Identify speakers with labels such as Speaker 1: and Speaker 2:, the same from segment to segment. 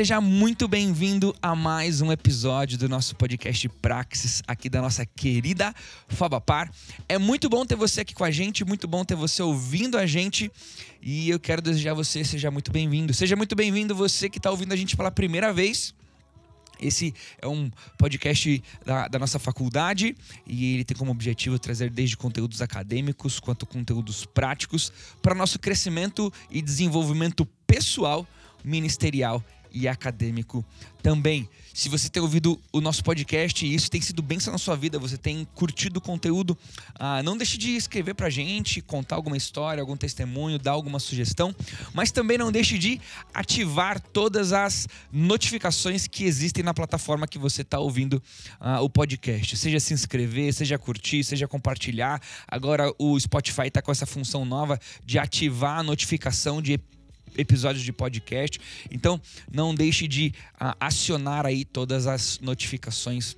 Speaker 1: Seja muito bem-vindo a mais um episódio do nosso podcast Praxis, aqui da nossa querida Fabapar. É muito bom ter você aqui com a gente, muito bom ter você ouvindo a gente e eu quero desejar você seja muito bem-vindo. Seja muito bem-vindo você que está ouvindo a gente pela primeira vez. Esse é um podcast da, da, nossa faculdade e ele tem como objetivo trazer desde conteúdos acadêmicos quanto conteúdos práticos para nosso crescimento e desenvolvimento pessoal ministerial e acadêmico também. Se você tem ouvido o nosso podcast e isso tem sido bênção na sua vida, você tem curtido o conteúdo, ah, não deixe de escrever pra gente, contar alguma história, algum testemunho, dar alguma sugestão, mas também não deixe de ativar todas as notificações que existem na plataforma que você está ouvindo ah, o podcast. Seja se inscrever, seja curtir, seja compartilhar. Agora o Spotify está com essa função nova de ativar a notificação de episódios episódios de podcast. Então, não deixe de uh, acionar aí todas as notificações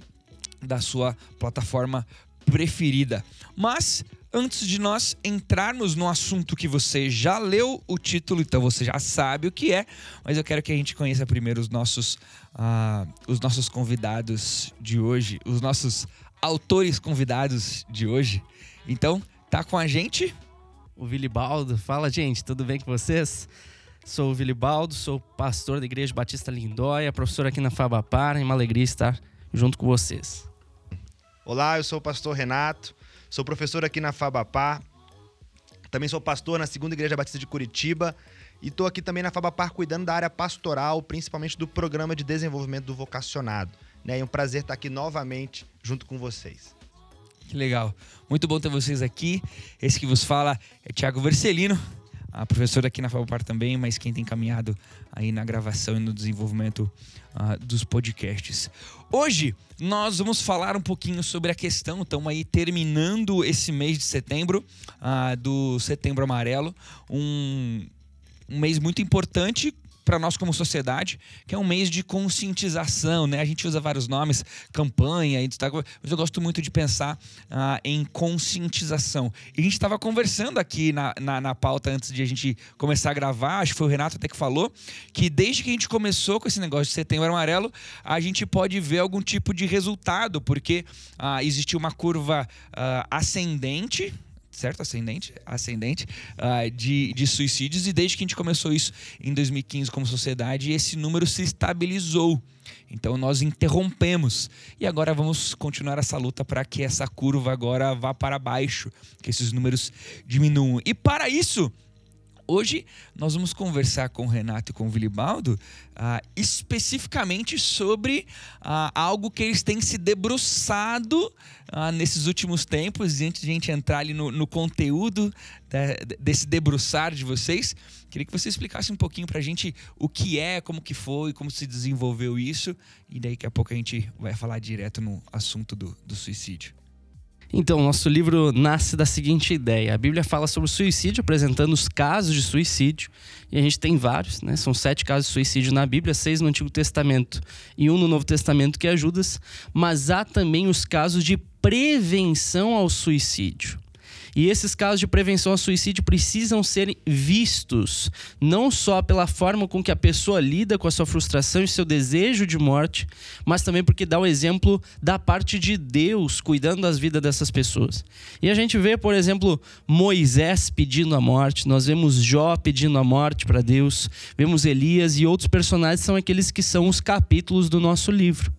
Speaker 1: da sua plataforma preferida. Mas antes de nós entrarmos no assunto que você já leu o título, então você já sabe o que é, mas eu quero que a gente conheça primeiro os nossos, uh, os nossos convidados de hoje, os nossos autores convidados de hoje. Então, tá com a gente?
Speaker 2: O Vilibaldo. Fala, gente, tudo bem com vocês? Sou o Vilibaldo, sou pastor da Igreja Batista Lindóia, professor aqui na Fabapar, é uma alegria estar junto com vocês.
Speaker 3: Olá, eu sou o pastor Renato, sou professor aqui na Fabapar, também sou pastor na Segunda Igreja Batista de Curitiba e estou aqui também na Fabapar cuidando da área pastoral, principalmente do programa de desenvolvimento do vocacionado. Né? É um prazer estar aqui novamente junto com vocês.
Speaker 1: Que legal. Muito bom ter vocês aqui. Esse que vos fala é Tiago Vercelino, a professora aqui na Fabopar também, mas quem tem caminhado aí na gravação e no desenvolvimento uh, dos podcasts. Hoje nós vamos falar um pouquinho sobre a questão, estamos aí terminando esse mês de setembro, uh, do Setembro Amarelo, um, um mês muito importante para nós como sociedade, que é um mês de conscientização, né? A gente usa vários nomes, campanha, mas eu gosto muito de pensar ah, em conscientização. E a gente estava conversando aqui na, na, na, pauta antes de a gente começar a gravar, acho que foi o Renato até que falou, que desde que a gente começou com esse negócio de setembro amarelo, a gente pode ver algum tipo de resultado, porque ah, existiu uma curva ah, ascendente certo? Ascendente, ascendente uh, de, de suicídios, e desde que a gente começou isso em 2015 como sociedade, esse número se estabilizou. Então nós interrompemos e agora vamos continuar essa luta para que essa curva agora vá para baixo, que esses números diminuam. E para isso, Hoje nós vamos conversar com o Renato e com o Vilibaldo uh, especificamente sobre uh, algo que eles têm se debruçado uh, nesses últimos tempos. E antes de a gente entrar ali no, no conteúdo desse debruçar de vocês, queria que você explicasse um pouquinho para a gente o que é, como que foi, como se desenvolveu isso. E daí daqui a pouco a gente vai falar direto no assunto do, do suicídio.
Speaker 2: Então, nosso livro nasce da seguinte ideia: a Bíblia fala sobre suicídio, apresentando os casos de suicídio, e a gente tem vários, né? São sete casos de suicídio na Bíblia, seis no Antigo Testamento e um no Novo Testamento, que é Judas, mas há também os casos de prevenção ao suicídio. E esses casos de prevenção ao suicídio precisam ser vistos, não só pela forma com que a pessoa lida com a sua frustração e seu desejo de morte, mas também porque dá o um exemplo da parte de Deus cuidando das vidas dessas pessoas. E a gente vê, por exemplo, Moisés pedindo a morte, nós vemos Jó pedindo a morte para Deus, vemos Elias e outros personagens são aqueles que são os capítulos do nosso livro.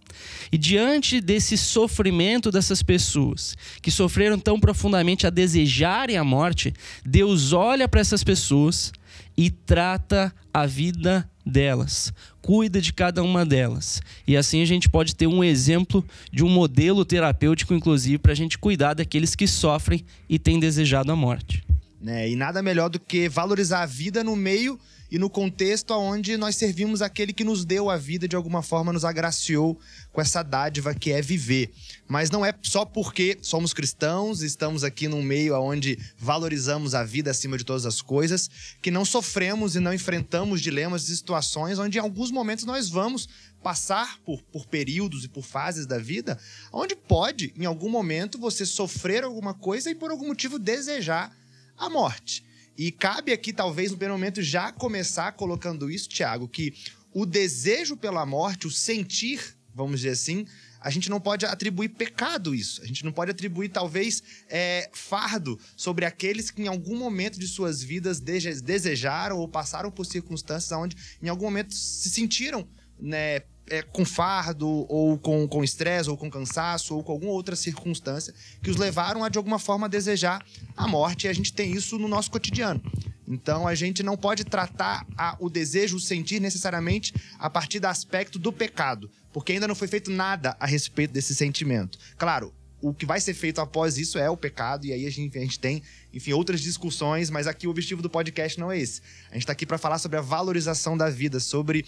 Speaker 2: E diante desse sofrimento dessas pessoas, que sofreram tão profundamente a desejarem a morte, Deus olha para essas pessoas e trata a vida delas, cuida de cada uma delas. E assim a gente pode ter um exemplo de um modelo terapêutico, inclusive, para a gente cuidar daqueles que sofrem e têm desejado a morte.
Speaker 3: Né? E nada melhor do que valorizar a vida no meio e no contexto onde nós servimos aquele que nos deu a vida, de alguma forma nos agraciou com essa dádiva que é viver. Mas não é só porque somos cristãos, estamos aqui num meio onde valorizamos a vida acima de todas as coisas, que não sofremos e não enfrentamos dilemas e situações onde em alguns momentos nós vamos passar por, por períodos e por fases da vida, onde pode, em algum momento, você sofrer alguma coisa e por algum motivo desejar a morte. E cabe aqui, talvez, no primeiro momento, já começar colocando isso, Tiago, que o desejo pela morte, o sentir, vamos dizer assim, a gente não pode atribuir pecado isso. A gente não pode atribuir, talvez, é, fardo sobre aqueles que em algum momento de suas vidas desejaram ou passaram por circunstâncias onde em algum momento se sentiram né, é, com fardo, ou com estresse, ou com cansaço, ou com alguma outra circunstância que os levaram a, de alguma forma, desejar a morte. E a gente tem isso no nosso cotidiano. Então, a gente não pode tratar a, o desejo, o sentir, necessariamente a partir do aspecto do pecado, porque ainda não foi feito nada a respeito desse sentimento. Claro, o que vai ser feito após isso é o pecado, e aí a gente, a gente tem, enfim, outras discussões, mas aqui o objetivo do podcast não é esse. A gente está aqui para falar sobre a valorização da vida, sobre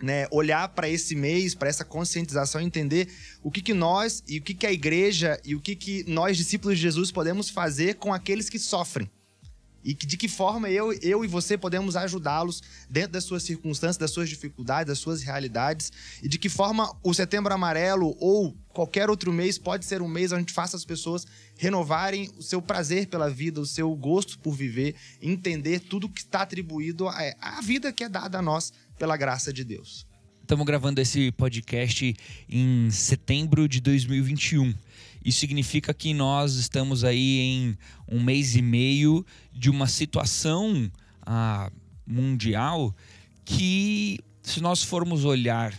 Speaker 3: né, olhar para esse mês, para essa conscientização, entender o que, que nós e o que, que a igreja e o que, que nós, discípulos de Jesus, podemos fazer com aqueles que sofrem. E de que forma eu, eu e você podemos ajudá-los dentro das suas circunstâncias, das suas dificuldades, das suas realidades. E de que forma o Setembro Amarelo ou qualquer outro mês pode ser um mês onde faça as pessoas renovarem o seu prazer pela vida, o seu gosto por viver, entender tudo que está atribuído à, à vida que é dada a nós pela graça de Deus.
Speaker 1: Estamos gravando esse podcast em setembro de 2021. Isso significa que nós estamos aí em um mês e meio de uma situação ah, mundial que, se nós formos olhar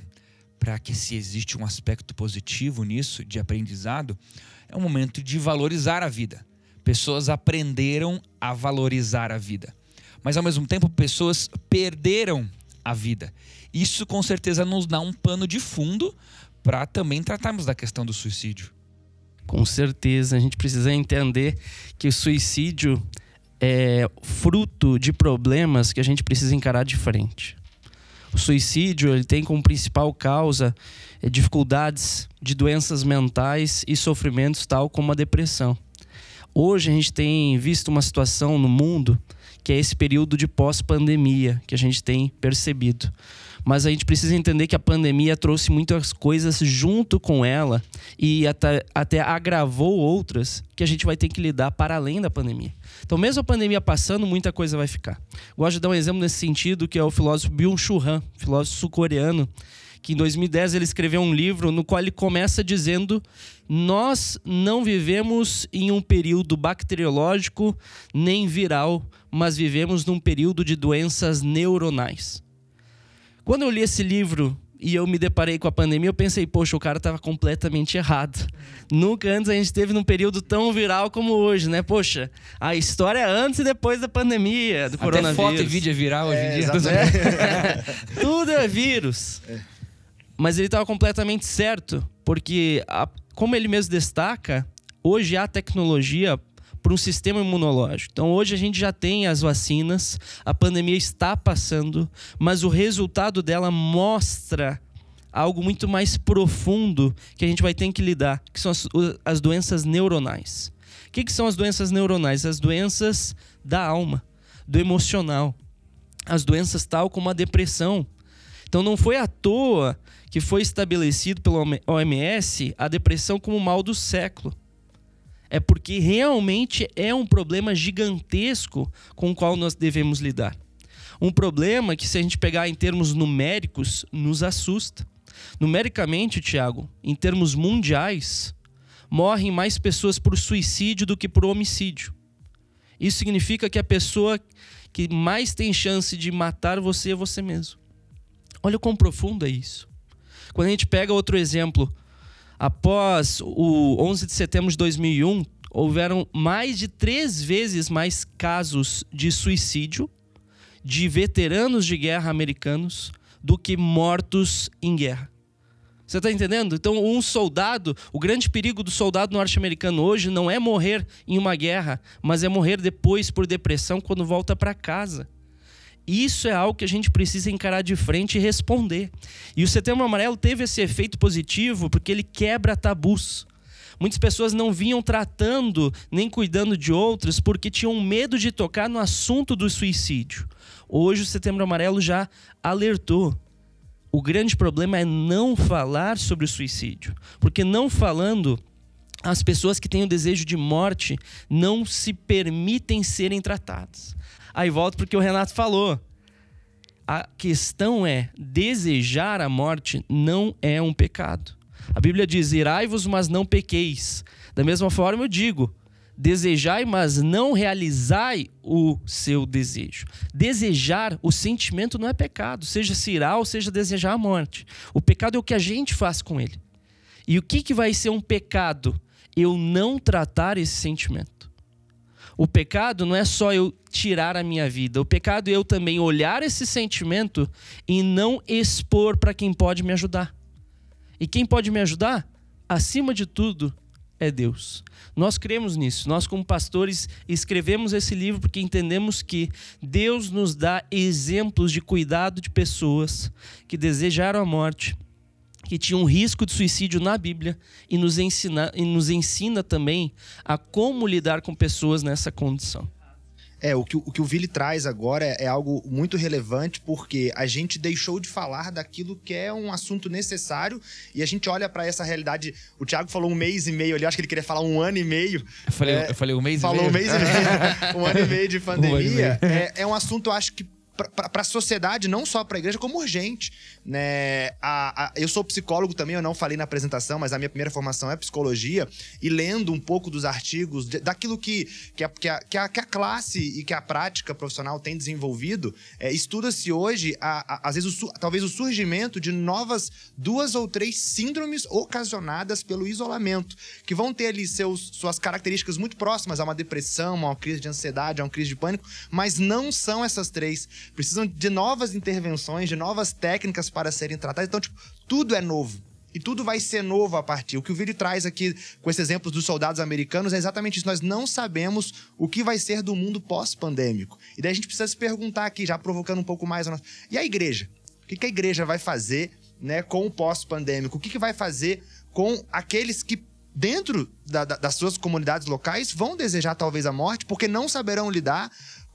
Speaker 1: para que se existe um aspecto positivo nisso, de aprendizado, é um momento de valorizar a vida. Pessoas aprenderam a valorizar a vida. Mas, ao mesmo tempo, pessoas perderam a vida. Isso com certeza nos dá um pano de fundo para também tratarmos da questão do suicídio.
Speaker 2: Com certeza, a gente precisa entender que o suicídio é fruto de problemas que a gente precisa encarar de frente. O suicídio ele tem como principal causa é, dificuldades de doenças mentais e sofrimentos tal como a depressão. Hoje a gente tem visto uma situação no mundo que é esse período de pós-pandemia que a gente tem percebido. Mas a gente precisa entender que a pandemia trouxe muitas coisas junto com ela e até, até agravou outras que a gente vai ter que lidar para além da pandemia. Então, mesmo a pandemia passando, muita coisa vai ficar. Gosto de dar um exemplo nesse sentido, que é o filósofo Byung-Chul Han, filósofo sul-coreano, que em 2010 ele escreveu um livro no qual ele começa dizendo: Nós não vivemos em um período bacteriológico nem viral, mas vivemos num período de doenças neuronais. Quando eu li esse livro e eu me deparei com a pandemia, eu pensei, poxa, o cara estava completamente errado. Nunca antes a gente teve num período tão viral como hoje, né? Poxa, a história é antes e depois da pandemia, do
Speaker 1: Até
Speaker 2: coronavírus.
Speaker 1: foto e vídeo é viral hoje em
Speaker 3: É,
Speaker 1: dia.
Speaker 3: exatamente.
Speaker 2: Tudo é vírus. Mas ele estava completamente certo, porque, a- como ele mesmo destaca, hoje há tecnologia para um sistema imunológico. Então, hoje a gente já tem as vacinas, a pandemia está passando, mas o resultado dela mostra algo muito mais profundo que a gente vai ter que lidar, que são as, as doenças neuronais. O que, que são as doenças neuronais? As doenças da alma, do emocional. As doenças tal como a depressão. Então não foi à toa que foi estabelecido pelo OMS a depressão como o mal do século. É porque realmente é um problema gigantesco com o qual nós devemos lidar. Um problema que, se a gente pegar em termos numéricos, nos assusta. Numericamente, Tiago, em termos mundiais, morrem mais pessoas por suicídio do que por homicídio. Isso significa que a pessoa que mais tem chance de matar você é você mesmo. Olha quão profundo é isso. Quando a gente pega outro exemplo, após o 11 de setembro de 2001, houveram mais de três vezes mais casos de suicídio de veteranos de guerra americanos do que mortos em guerra. Você está entendendo? Então, um soldado, o grande perigo do soldado norte-americano hoje não é morrer em uma guerra, mas é morrer depois por depressão quando volta para casa. Isso é algo que a gente precisa encarar de frente e responder. E o Setembro Amarelo teve esse efeito positivo porque ele quebra tabus. Muitas pessoas não vinham tratando nem cuidando de outras porque tinham medo de tocar no assunto do suicídio. Hoje o Setembro Amarelo já alertou. O grande problema é não falar sobre o suicídio, porque não falando, as pessoas que têm o desejo de morte não se permitem serem tratadas. Aí volto porque o Renato falou. A questão é: desejar a morte não é um pecado. A Bíblia diz: irai-vos, mas não pequeis. Da mesma forma, eu digo: desejai, mas não realizai o seu desejo. Desejar, o sentimento não é pecado, seja se irá ou seja desejar a morte. O pecado é o que a gente faz com ele. E o que, que vai ser um pecado? Eu não tratar esse sentimento. O pecado não é só eu tirar a minha vida. O pecado é eu também olhar esse sentimento e não expor para quem pode me ajudar. E quem pode me ajudar? Acima de tudo, é Deus. Nós cremos nisso. Nós, como pastores, escrevemos esse livro porque entendemos que Deus nos dá exemplos de cuidado de pessoas que desejaram a morte que tinha um risco de suicídio na Bíblia e nos ensina, e nos ensina também a como lidar com pessoas nessa condição.
Speaker 3: É, o que o, que o Vili traz agora é, é, algo muito relevante porque a gente deixou de falar daquilo que é um assunto necessário e a gente olha para essa realidade. O Thiago falou um mês e meio ali, acho que ele queria falar um ano e meio.
Speaker 1: Eu falei, é, eu falei um mês
Speaker 3: e
Speaker 1: meio.
Speaker 3: Falou um mês e meio. um ano e meio de pandemia. Um meio. É, é um assunto, acho que para a sociedade, não só para a igreja, como urgente. Né? A, a, eu sou psicólogo também, eu não falei na apresentação, mas a minha primeira formação é psicologia. E lendo um pouco dos artigos, de, daquilo que, que, a, que, a, que, a, a classe e que a prática profissional tem desenvolvido, é, estuda-se hoje, às vezes, o, talvez o surgimento de novas duas ou três síndromes ocasionadas pelo isolamento, que vão ter ali seus, suas características muito próximas a uma depressão, a uma crise de ansiedade, a uma crise de pânico, mas não são essas três precisam de novas intervenções, de novas técnicas para serem tratadas. Então, tipo, tudo é novo. E tudo vai ser novo a partir. O que o Vili traz aqui com esse exemplo dos soldados americanos é exatamente isso. Nós não sabemos o que vai ser do mundo pós-pandêmico. E daí a gente precisa se perguntar aqui, já provocando um pouco mais a nossa. E a igreja? O que a igreja vai fazer né, com o pós-pandêmico? O que vai fazer com aqueles que dentro da, da, das suas comunidades locais vão desejar talvez a morte, porque não saberão lidar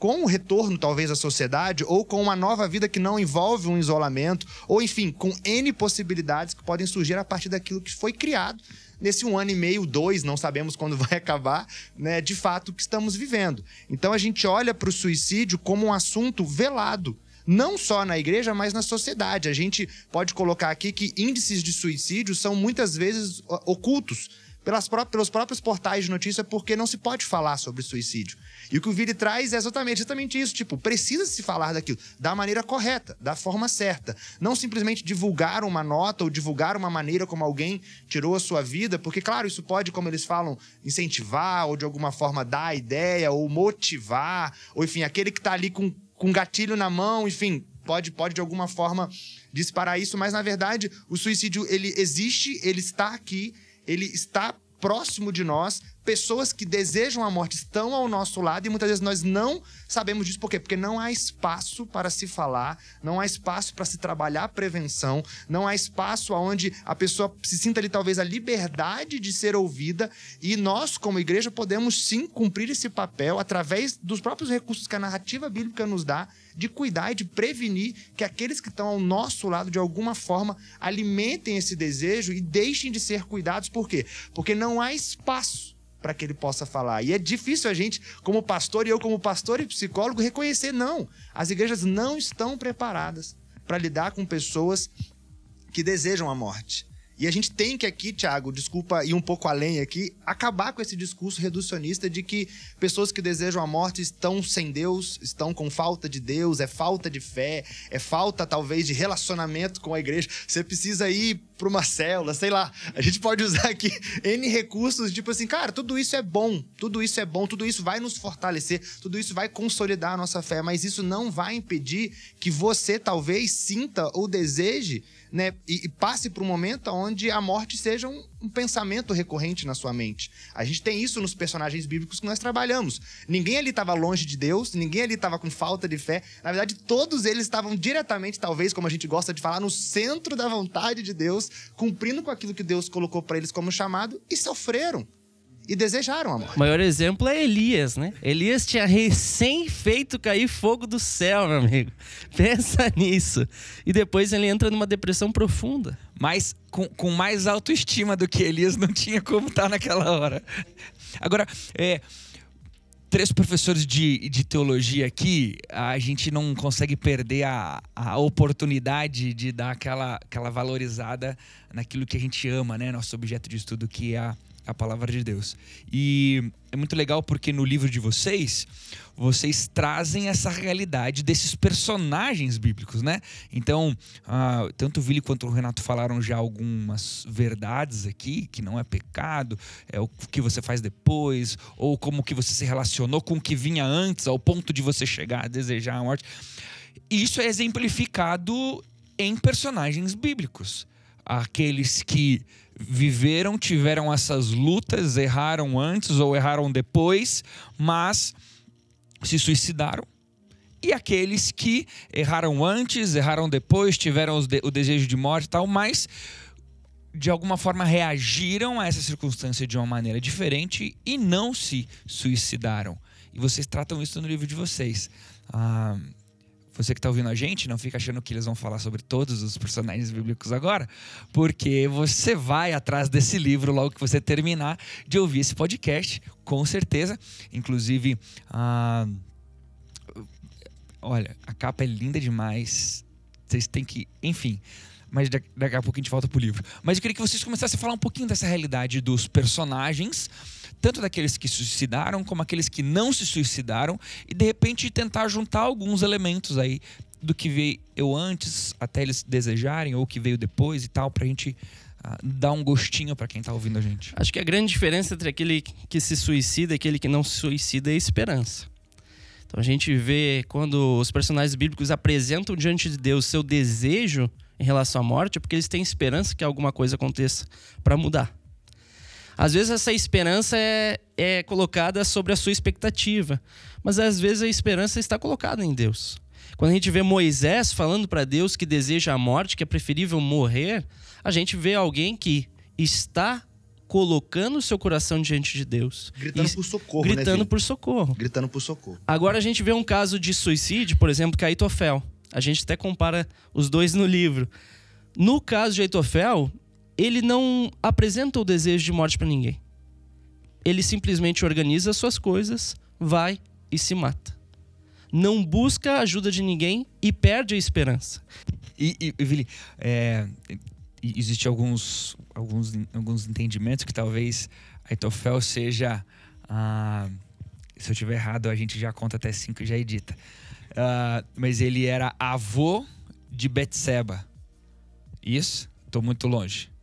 Speaker 3: com o retorno, talvez, à sociedade, ou com uma nova vida que não envolve um isolamento, ou enfim, com N possibilidades que podem surgir a partir daquilo que foi criado nesse um ano e meio, dois, não sabemos quando vai acabar, né, de fato, que estamos vivendo. Então a gente olha para o suicídio como um assunto velado. Não só na igreja, mas na sociedade. A gente pode colocar aqui que índices de suicídio são muitas vezes ocultos pelas pró pelos próprios portais de notícia porque não se pode falar sobre suicídio. E o que o Vire traz é exatamente, exatamente isso. Tipo, precisa se falar daquilo da maneira correta, da forma certa. Não simplesmente divulgar uma nota ou divulgar uma maneira como alguém tirou a sua vida, porque, claro, isso pode, como eles falam, incentivar ou de alguma forma dar ideia ou motivar, ou enfim, aquele que está ali com, com gatilho na mão, enfim, pode, pode de alguma forma disparar isso, mas na verdade o suicídio ele existe, ele está aqui ele está próximo de nós, pessoas que desejam a morte estão ao nosso lado e muitas vezes nós não sabemos disso. Por quê? Porque não há espaço para se falar, não há espaço para se trabalhar a prevenção, não há espaço onde a pessoa se sinta ali talvez a liberdade de ser ouvida e nós, como igreja, podemos sim cumprir esse papel através dos próprios recursos que a narrativa bíblica nos dá de cuidar e de prevenir que aqueles que estão ao nosso lado, de alguma forma, alimentem esse desejo e deixem de ser cuidados. Por quê? Porque não há espaço para que ele possa falar. E é difícil a gente, como pastor, e eu, como pastor e psicólogo, reconhecer: não. As igrejas não estão preparadas para lidar com pessoas que desejam a morte. E a gente tem que aqui, Thiago, desculpa ir um pouco além aqui, acabar com esse discurso reducionista de que pessoas que desejam a morte estão sem Deus, estão com falta de Deus, é falta de fé, é falta talvez de relacionamento com a igreja. Você precisa ir para uma célula, sei lá. A gente pode usar aqui N recursos, tipo assim, cara, tudo isso é bom, tudo isso é bom, tudo isso vai nos fortalecer, tudo isso vai consolidar a nossa fé, mas isso não vai impedir que você talvez sinta ou deseje né, e, e passe por um momento onde a morte seja um, um, pensamento recorrente na sua mente. A gente tem isso nos personagens bíblicos que nós trabalhamos. Ninguém ali estava longe de Deus, ninguém ali estava com falta de fé. Na verdade, todos eles estavam diretamente, talvez, como a gente gosta de falar, no centro da vontade de Deus, cumprindo com aquilo que Deus colocou para eles como chamado e sofreram e desejaram a morte.
Speaker 2: O maior exemplo é Elias, né? Elias tinha recém feito cair fogo do céu, meu amigo. Pensa nisso. E depois ele entra numa depressão profunda.
Speaker 1: Mas com, com mais autoestima do que Elias, não tinha como estar naquela hora. Agora, é, três professores de, de teologia aqui, a gente não consegue perder a, a oportunidade de dar aquela, aquela valorizada naquilo que a gente ama, né? Nosso objeto de estudo, que é a a palavra de Deus. E é muito legal porque no livro de vocês, vocês trazem essa realidade desses personagens bíblicos, né? Então, uh, tanto o Vili quanto o Renato falaram já algumas verdades aqui, que não é pecado, é o que você faz depois, ou como que você se relacionou com o que vinha antes, ao ponto de você chegar a desejar a morte. Isso é exemplificado em personagens bíblicos. Aqueles que viveram, tiveram essas lutas, erraram antes ou erraram depois, mas se suicidaram. E aqueles que erraram antes, erraram depois, tiveram o desejo de morte e tal, mas de alguma forma reagiram a essa circunstância de uma maneira diferente e não se suicidaram. E vocês tratam isso no livro de vocês. Ah, você que está ouvindo a gente, não fica achando que eles vão falar sobre todos os personagens bíblicos agora, porque você vai atrás desse livro logo que você terminar de ouvir esse podcast, com certeza. Inclusive, olha, a capa é linda demais. Vocês têm que, enfim. Mas daqui a pouco a gente volta pro livro. Mas eu queria que vocês começassem a falar um pouquinho dessa realidade dos personagens tanto daqueles que suicidaram como aqueles que não se suicidaram e de repente tentar juntar alguns elementos aí do que veio antes até eles desejarem ou o que veio depois e tal para a gente uh, dar um gostinho para quem está ouvindo a gente.
Speaker 2: Acho que a grande diferença entre aquele que se suicida e aquele que não se suicida é a esperança. Então a gente vê quando os personagens bíblicos apresentam diante de Deus seu desejo em relação à morte, é porque eles têm esperança que alguma coisa aconteça para mudar. Às vezes essa esperança é, é colocada sobre a sua expectativa, mas às vezes a esperança está colocada em Deus. Quando a gente vê Moisés falando para Deus que deseja a morte, que é preferível morrer, a gente vê alguém que está colocando o seu coração diante de Deus.
Speaker 3: Gritando por socorro,
Speaker 2: né, Gritando
Speaker 3: né,
Speaker 2: por socorro.
Speaker 3: Gritando por socorro.
Speaker 2: Agora a gente vê um caso de suicídio, por exemplo, que Aitofel. A gente até compara os dois no livro. No caso de Aitofel, ele não apresenta o desejo de morte para ninguém. Ele simplesmente organiza suas coisas, vai e se mata. Não busca a ajuda de ninguém e perde a esperança.
Speaker 1: E, e, e Vili, é, existe alguns, alguns, alguns entendimentos que talvez Aitofel seja. Ah, se eu estiver errado, a gente já conta até cinco e já edita. Ah, mas ele era avô de Betseba. Isso? Estou muito longe.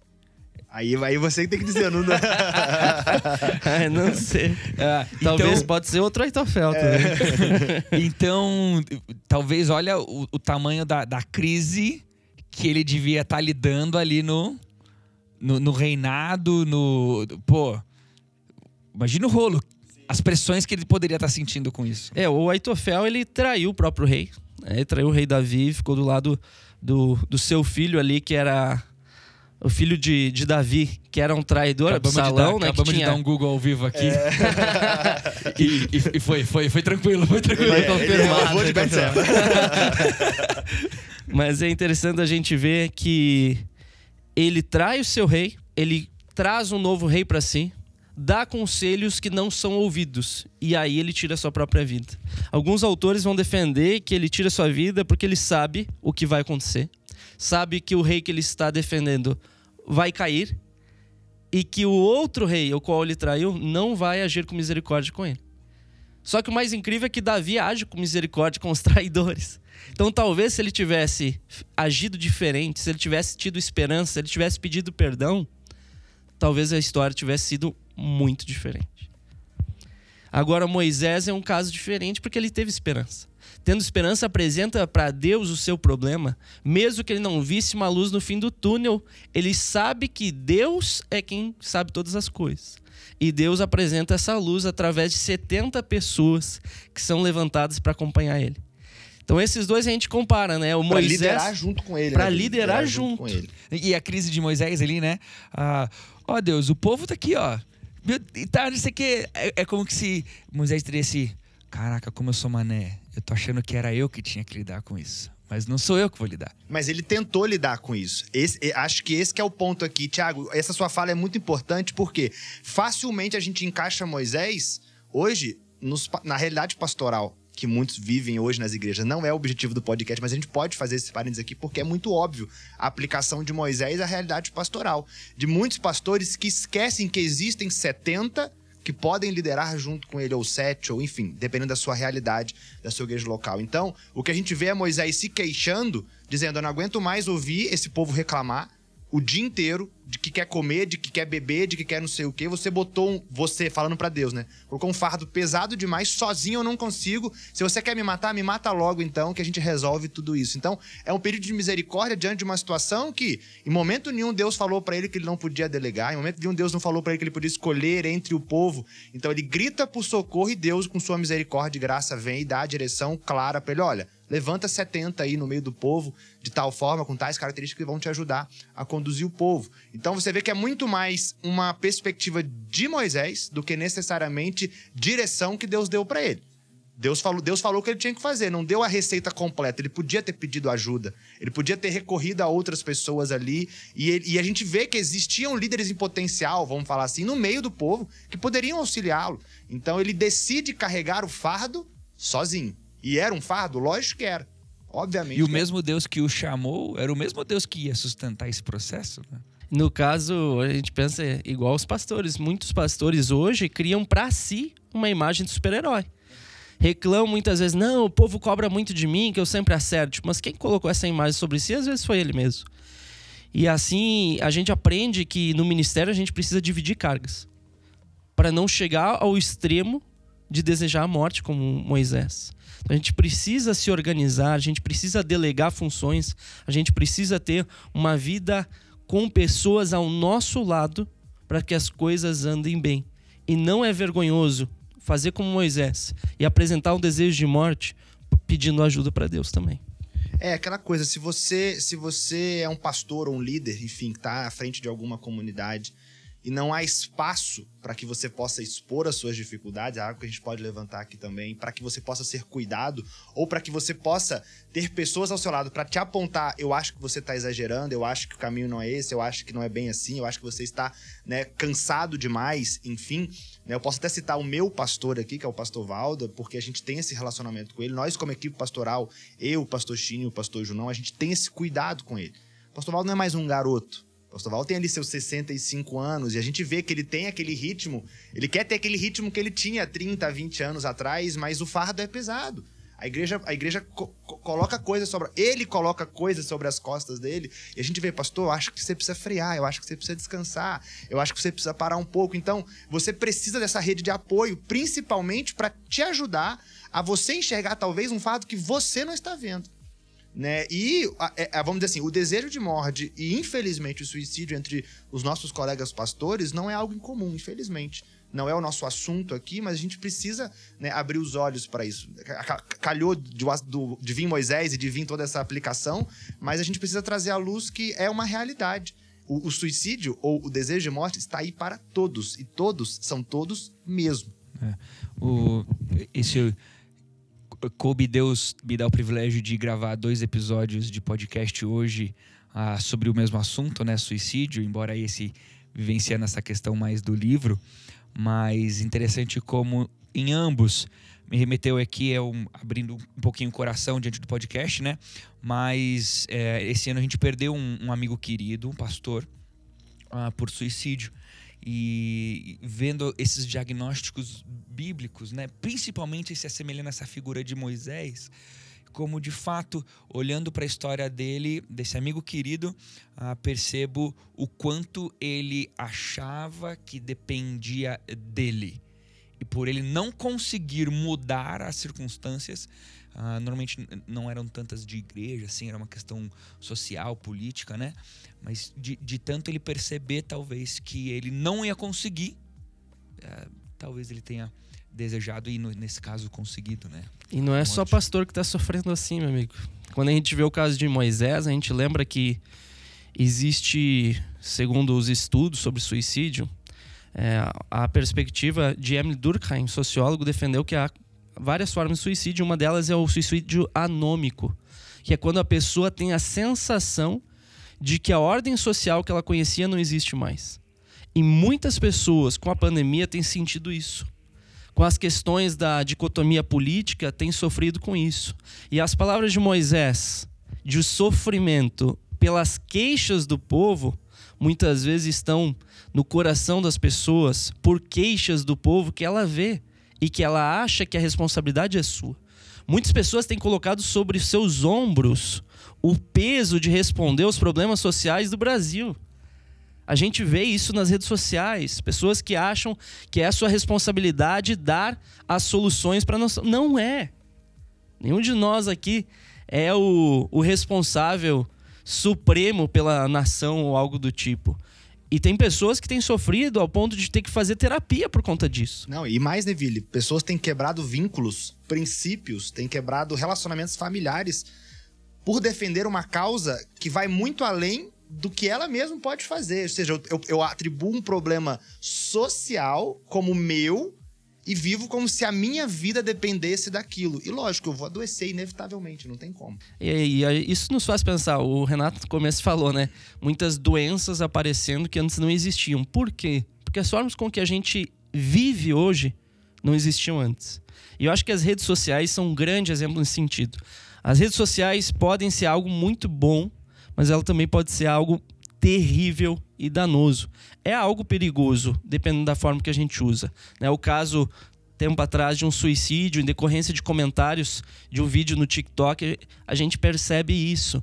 Speaker 3: Aí, aí você tem que dizer, não,
Speaker 2: é, não sei. É, talvez então, pode ser outro Aitofel é.
Speaker 1: então, talvez olha o, o tamanho da, da, crise que ele devia estar tá lidando ali no, no, no, reinado, no. Pô, imagina o rolo. As pressões que ele poderia estar tá sentindo com isso.
Speaker 2: É, o Aitofel, ele traiu o próprio rei. Né? Ele traiu o rei Davi, ficou do lado do, do seu filho ali, que era o filho de, de Davi, que era um traidor,
Speaker 1: acabamos
Speaker 2: Absalão,
Speaker 1: dar,
Speaker 2: né?
Speaker 1: Acabamos
Speaker 2: tinha...
Speaker 1: de dar um Google ao vivo aqui. É. e, e, foi, foi, foi tranquilo, foi tranquilo. Foi
Speaker 2: confirmado. Foi confirmado. Mas é interessante a gente ver que ele trai o seu rei, ele traz um novo rei para si, dá conselhos que não são ouvidos e aí ele tira a sua própria vida. Alguns autores vão defender que ele tira sua vida porque ele sabe o que vai acontecer sabe que o rei que ele está defendendo vai cair e que o outro rei, o qual ele traiu, não vai agir com misericórdia com ele. Só que o mais incrível é que Davi age com misericórdia com os traidores. Então, talvez se ele tivesse agido diferente, se ele tivesse tido esperança, se ele tivesse pedido perdão, talvez a história tivesse sido muito diferente. Agora, Moisés é um caso diferente porque ele teve esperança. Tendo esperança, apresenta para Deus o seu problema, mesmo que ele não visse uma luz no fim do túnel, ele sabe que Deus é quem sabe todas as coisas. E Deus apresenta essa luz através de 70 pessoas que são levantadas para acompanhar ele. Então esses dois a gente compara, né? O Moisés
Speaker 3: pra liderar junto com ele.
Speaker 2: Pra
Speaker 3: né?
Speaker 2: liderar junto.
Speaker 3: com ele.
Speaker 1: E a crise de Moisés ali, né? Ah, ó Deus, o povo tá aqui, ó. Meu, e tá, não sei o que. É, é como que se Moisés teria esse. Caraca, como eu sou mané. Eu tô achando que era eu que tinha que lidar com isso. Mas não sou eu que vou lidar.
Speaker 3: Mas ele tentou lidar com isso. Esse- acho que esse que é o ponto aqui. Tiago, essa sua fala é muito importante porque facilmente a gente encaixa Moisés hoje nos na realidade pastoral que muitos vivem hoje nas igrejas. Não é o objetivo do podcast, mas a gente pode fazer esse parênteses aqui porque é muito óbvio a aplicação de Moisés à realidade pastoral. De muitos pastores que esquecem que existem 70 que podem liderar junto com ele, ou sete, ou enfim, dependendo da sua realidade, da sua igreja local. Então, o que a gente vê é Moisés se queixando, dizendo: Eu não aguento mais ouvir esse povo reclamar o dia inteiro de que quer comer, de que quer beber, de que quer não sei o quê. Você botou um, você falando pra Deus, né? Colocou um fardo pesado demais, sozinho eu não consigo. Se você quer me matar, me mata logo então, que a gente resolve tudo isso. Então, é um pedido de misericórdia diante de uma situação que em momento nenhum Deus falou pra ele que ele não podia delegar, em momento nenhum Deus não falou pra ele que ele podia escolher entre o povo. Então, ele grita por socorro e Deus com sua misericórdia e graça vem e dá a direção clara pra ele, olha, levanta 70 aí no meio do povo, de tal forma, com tais características que vão te ajudar a conduzir o povo. Então você vê que é muito mais uma perspectiva de Moisés do que necessariamente direção que Deus deu para ele. Deus falou, Deus falou o que ele tinha que fazer, não deu a receita completa. Ele podia ter pedido ajuda, ele podia ter recorrido a outras pessoas ali. E, ele- e a gente vê que existiam líderes em potencial, vamos falar assim, no meio do povo, que poderiam auxiliá-lo. Então ele decide carregar o fardo sozinho. E era um fardo? Lógico que era. Obviamente.
Speaker 1: E o
Speaker 3: que era.
Speaker 1: mesmo Deus que o chamou era o mesmo Deus que ia sustentar esse processo. Né?
Speaker 2: No caso, a gente pensa igual os pastores. Muitos pastores hoje criam pra si uma imagem de super-herói. Reclamam muitas vezes, não, o povo cobra muito de mim, que eu sempre acerto. Mas quem colocou essa imagem sobre si, às vezes foi ele mesmo. E assim, a gente aprende que no ministério a gente precisa dividir cargas. Para não chegar ao extremo de desejar a morte, como Moisés. Então, a gente precisa se organizar, a gente precisa delegar funções, a gente precisa ter uma vida com pessoas ao nosso lado para que as coisas andem bem. E não é vergonhoso fazer como Moisés e apresentar um desejo de morte pedindo ajuda para Deus também.
Speaker 3: É aquela coisa, se você, se você é um pastor ou um líder, enfim, que está à frente de alguma comunidade e não há espaço para que você possa expor as suas dificuldades, é algo que a gente pode levantar aqui também, para que você possa ser cuidado ou para que você possa ter pessoas ao seu lado para te apontar, eu acho que você está exagerando, eu acho que o caminho não é esse, eu acho que não é bem assim, eu acho que você está né, cansado demais, enfim. né, eu posso até citar o meu pastor aqui, que é o pastor Valda, porque a gente tem esse relacionamento com ele. Nós, como equipe pastoral, eu, o pastor Chini e o pastor Junão, a gente tem esse cuidado com ele. O pastor Valdo não é mais um garoto. Pastor Valdo tem ali seus 65 anos e a gente vê que ele tem aquele ritmo, ele quer ter aquele ritmo que ele tinha 30, 20 anos atrás, mas o fardo é pesado. A igreja, a igreja co- coloca coisas sobre. Ele coloca coisas sobre as costas dele. E a gente vê, pastor, eu acho que você precisa frear, eu acho que você precisa descansar, eu acho que você precisa parar um pouco. Então, você precisa dessa rede de apoio, principalmente para te ajudar a você enxergar talvez um fardo que você não está vendo né? E a- é- a- vamos dizer assim, o desejo de morte e infelizmente o suicídio entre os nossos colegas pastores não é algo incomum, infelizmente. Não é o nosso assunto aqui, mas a gente precisa né, abrir os olhos para isso. Ca- ca- Calhou de, de vir Moisés e de vir toda essa aplicação, mas a gente precisa trazer à luz que é uma realidade. O, o suicídio ou o desejo de morte está aí para todos, e todos são todos mesmo.
Speaker 1: O, esse coube Deus me dá o privilégio de gravar dois episódios de podcast hoje ah, sobre o mesmo assunto, né, suicídio, embora esse vivenciando essa questão mais do livro, mas interessante como em ambos me remeteu aqui é um, abrindo um pouquinho o coração diante do podcast, né? Mas é, esse ano a gente perdeu um, um amigo querido, um pastor, uh, por suicídio e vendo esses diagnósticos bíblicos, né, principalmente se assemelhando a essa figura de Moisés, como de fato, olhando para a história dele, desse amigo querido, uh, percebo o quanto ele achava que dependia dele. E por ele não conseguir mudar as circunstâncias, uh, normalmente não eram tantas de igreja, assim, era uma questão social, política, né? Mas de, de tanto ele perceber, talvez, que ele não ia conseguir, uh, talvez ele tenha desejado e nesse caso conseguido, né?
Speaker 2: E não é só pastor que está sofrendo assim, meu amigo. Quando a gente vê o caso de Moisés, a gente lembra que existe, segundo os estudos sobre suicídio, é, a perspectiva de Emily Durkheim, sociólogo, defendeu que há várias formas de suicídio. Uma delas é o suicídio anômico, que é quando a pessoa tem a sensação de que a ordem social que ela conhecia não existe mais. E muitas pessoas com a pandemia têm sentido isso com as questões da dicotomia política, tem sofrido com isso. E as palavras de Moisés, de sofrimento pelas queixas do povo, muitas vezes estão no coração das pessoas por queixas do povo que ela vê e que ela acha que a responsabilidade é sua. Muitas pessoas têm colocado sobre seus ombros o peso de responder aos problemas sociais do Brasil. A gente vê isso nas redes sociais, pessoas que acham que é sua responsabilidade dar as soluções para nós. Não é. Nenhum de nós aqui é o, o responsável supremo pela nação ou algo do tipo. E tem pessoas que têm sofrido ao ponto de ter que fazer terapia por conta disso.
Speaker 3: Não, e mais, Neville, pessoas têm quebrado vínculos, princípios, têm quebrado relacionamentos familiares por defender uma causa que vai muito além do que ela mesma pode fazer. Ou seja, eu, eu, eu atribuo um problema social como meu e vivo como se a minha vida dependesse daquilo. E lógico, eu vou adoecer inevitavelmente, não tem como.
Speaker 2: E, e, isso nos faz pensar, o Renato no começo falou, né? Muitas doenças aparecendo que antes não existiam. Por quê? Porque as formas com que a gente vive hoje não existiam antes. E eu acho que as redes sociais são um grande exemplo nesse sentido. As redes sociais podem ser algo muito bom mas ela também pode ser algo terrível e danoso. É algo perigoso, dependendo da forma que a gente usa. Né? O caso, tempo atrás, de um suicídio em decorrência de comentários de um vídeo no TikTok, a gente percebe isso.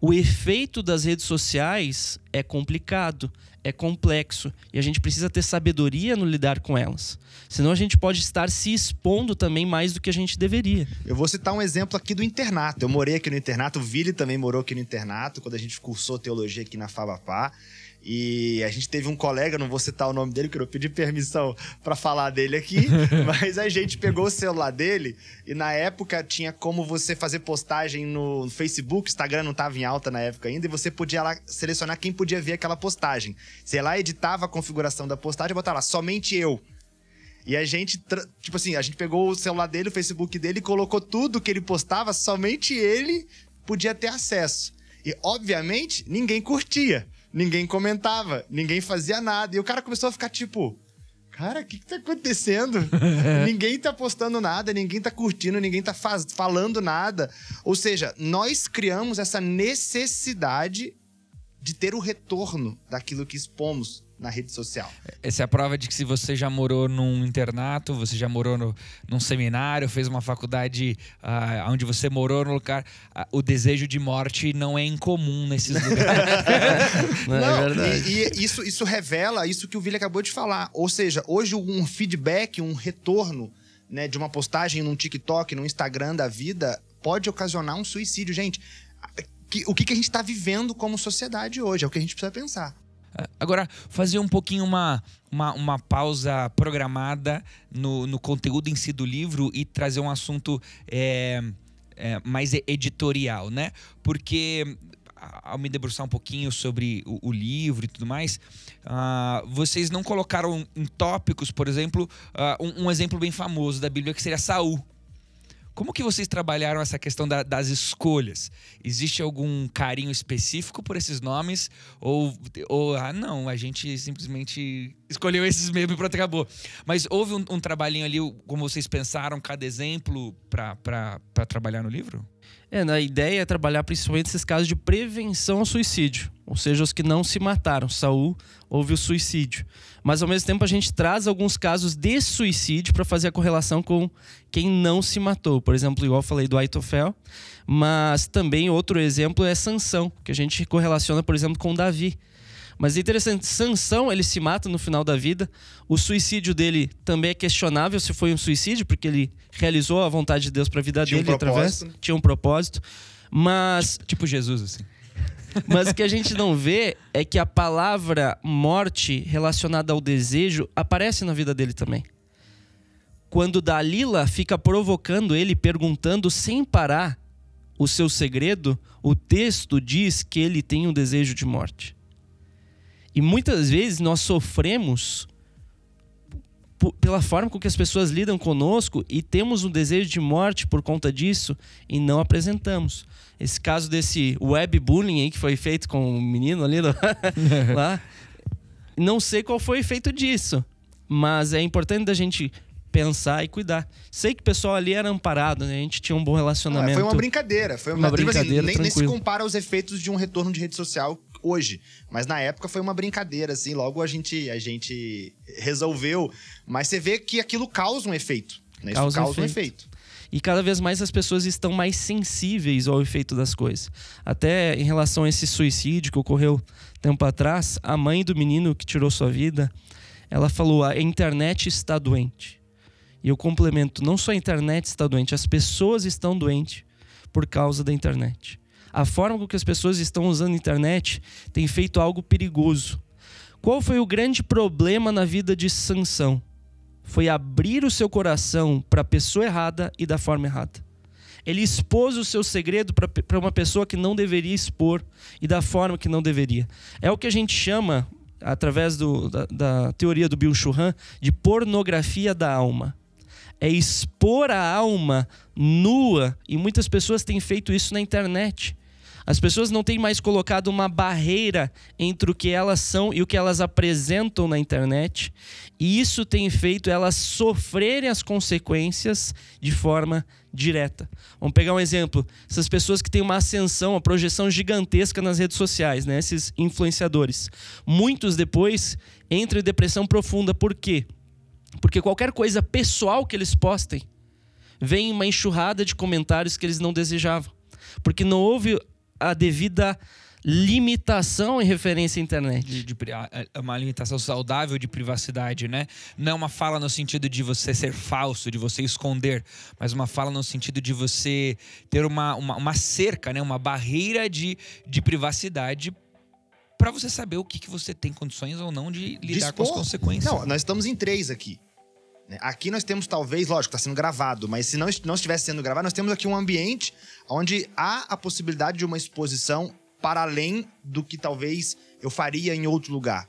Speaker 2: O efeito das redes sociais é complicado, é complexo e a gente precisa ter sabedoria no lidar com elas. Senão a gente pode estar se expondo também mais do que a gente deveria.
Speaker 3: Eu vou citar um exemplo aqui do internato. Eu morei aqui no internato, o Vili também morou aqui no internato, quando a gente cursou teologia aqui na Fabapá. E a gente teve um colega, não vou citar o nome dele, porque eu pedi permissão para falar dele aqui, mas a gente pegou o celular dele e na época tinha como você fazer postagem no Facebook, Instagram não estava em alta na época ainda, e você podia lá selecionar quem podia ver aquela postagem. Você lá editava a configuração da postagem e botava lá, somente eu. E a gente, tipo assim, a gente pegou o celular dele, o Facebook dele e colocou tudo que ele postava, somente ele podia ter acesso. E, obviamente, ninguém curtia ninguém comentava, ninguém fazia nada. E o cara começou a ficar tipo. Cara, o que, que tá acontecendo? ninguém tá postando nada, ninguém tá curtindo, ninguém tá faz, falando nada. Ou seja, nós criamos essa necessidade de ter o retorno daquilo que expomos na rede social.
Speaker 1: Essa é a prova de que se você já morou num internato, você já morou no, num seminário, fez uma faculdade uh, onde você morou no lugar, uh, o desejo de morte não é incomum nesses lugares.
Speaker 3: não, não, é verdade. E, e, isso, isso revela isso que o Vili acabou de falar. Ou seja, hoje um feedback, um retorno né, de uma postagem num TikTok, no Instagram da vida, pode ocasionar um suicídio. Gente, que, o que, que a gente está vivendo como sociedade hoje? É o que a gente precisa pensar.
Speaker 1: Agora, fazer um pouquinho uma, uma, uma pausa programada no, no, conteúdo em si do livro e trazer um assunto é, é, mais editorial, né? Porque ao me debruçar um pouquinho sobre o, o livro e tudo mais, uh, vocês não colocaram em tópicos, por exemplo, uh, um, um, exemplo bem famoso da Bíblia que seria Saul. Como que vocês trabalharam essa questão da, das escolhas? Existe algum carinho específico por esses nomes? Ou, ou ah, não, a gente simplesmente escolheu esses mesmo e pronto, acabou. Mas houve um, um trabalhinho ali, como vocês pensaram, cada exemplo para trabalhar no livro?
Speaker 2: É, a ideia é trabalhar principalmente esses casos de prevenção ao suicídio. ou seja, os que não se mataram. Saul houve o suicídio. Mas ao mesmo tempo a gente traz alguns casos de suicídio para fazer a correlação com quem não se matou. Por exemplo, igual eu falei do Aitofel, mas também outro exemplo é Sansão, que a gente correlaciona, por exemplo, com Davi. Mas é interessante, Sansão, ele se mata no final da vida. O suicídio dele também é questionável se foi um suicídio, porque ele realizou a vontade de Deus para a vida
Speaker 3: Tinha um
Speaker 2: dele através
Speaker 3: propósito.
Speaker 2: tinha um propósito. Mas
Speaker 1: Tipo Jesus, assim.
Speaker 2: Mas o que a gente não vê é que a palavra morte relacionada ao desejo aparece na vida dele também. Quando Dalila fica provocando ele, perguntando sem parar o seu segredo, o texto diz que ele tem um desejo de morte. E muitas vezes nós sofremos pela forma com que as pessoas lidam conosco e temos um desejo de morte por conta disso e não apresentamos. Esse caso desse webbullying aí que foi feito com o menino ali do- lá, não sei qual foi o efeito disso, mas é importante da gente pensar e cuidar. Sei que o pessoal ali era amparado, né? A gente tinha um bom
Speaker 3: Ah,
Speaker 2: relacionamento.
Speaker 3: foi uma brincadeira. Foi uma,
Speaker 2: Uma
Speaker 3: tipo assim,
Speaker 2: brincadeira,
Speaker 3: nem, nem se compara aos efeitos de um retorno de rede social hoje. Mas na época foi uma brincadeira, assim. Logo a gente, a gente resolveu. Mas você vê que aquilo causa um efeito. Né? Isso
Speaker 2: Causa
Speaker 3: causa
Speaker 2: um
Speaker 3: um efeito.
Speaker 2: E cada vez mais as pessoas estão mais sensíveis ao efeito das coisas. Até em relação a esse suicídio que ocorreu tempo atrás, a mãe do menino que tirou sua vida, ela falou: a internet está doente. E eu complemento: não só a internet está doente, as pessoas estão doentes por causa da internet. A forma com que as pessoas estão usando a internet tem feito algo perigoso. Qual foi o grande problema na vida de Sansão? Foi abrir o seu coração para a pessoa errada e da forma errada. Ele expôs o seu segredo para uma pessoa que não deveria expor e da forma que não deveria. É o que a gente chama, através do- da, da teoria do Bill Churran, de pornografia da alma. É expor a alma nua e muitas pessoas têm feito isso na internet. As pessoas não têm mais colocado uma barreira entre o que elas são e o que elas apresentam na internet, e isso tem feito elas sofrerem as consequências de forma direta. Vamos pegar um exemplo: essas pessoas que têm uma ascensão, uma projeção gigantesca nas redes sociais, né? esses influenciadores. Muitos depois entram em depressão profunda. Por quê? Porque qualquer coisa pessoal que eles postem vem uma enxurrada de comentários que eles não desejavam. Porque não houve a devida limitação em referência à internet.
Speaker 1: De, de uma limitação saudável de privacidade, né? Não é uma fala no sentido de você ser falso, de você esconder, mas uma fala no sentido de você ter uma, uma, uma cerca, né? Uma barreira de, de privacidade para você saber o que, que você tem condições ou não de lidar com as
Speaker 3: Dispor.
Speaker 1: consequências.
Speaker 3: Não, nós estamos em três aqui. Aqui nós temos, talvez, lógico, está sendo gravado, mas se não, não estivesse sendo gravado, nós temos aqui um ambiente onde há a possibilidade de uma exposição para além do que talvez eu faria em outro lugar.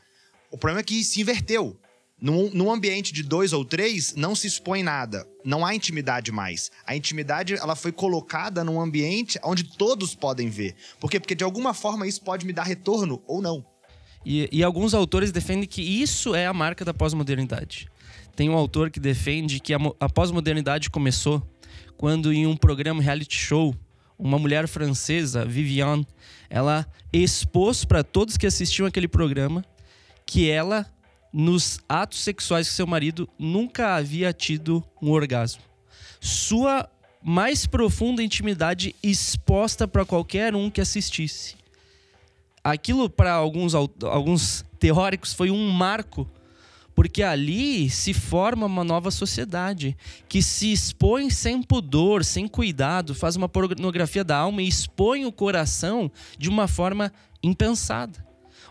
Speaker 3: O problema é que se inverteu. Num, num ambiente de dois ou três, não se expõe nada. Não há intimidade mais. A intimidade ela foi colocada num ambiente onde todos podem ver. Por quê? Porque de alguma forma isso pode me dar retorno ou não.
Speaker 2: E, e alguns autores defendem que isso é a marca da pós-modernidade. Tem um autor que defende que a, mo- a pós-modernidade começou quando, em um programa reality show, uma mulher francesa, Viviane, ela expôs para todos que assistiam aquele programa que ela, nos atos sexuais com seu marido, nunca havia tido um orgasmo. Sua mais profunda intimidade exposta para qualquer um que assistisse aquilo para alguns, alguns teóricos foi um marco, porque ali se forma uma nova sociedade que se expõe sem pudor, sem cuidado, faz uma pornografia da alma e expõe o coração de uma forma impensada.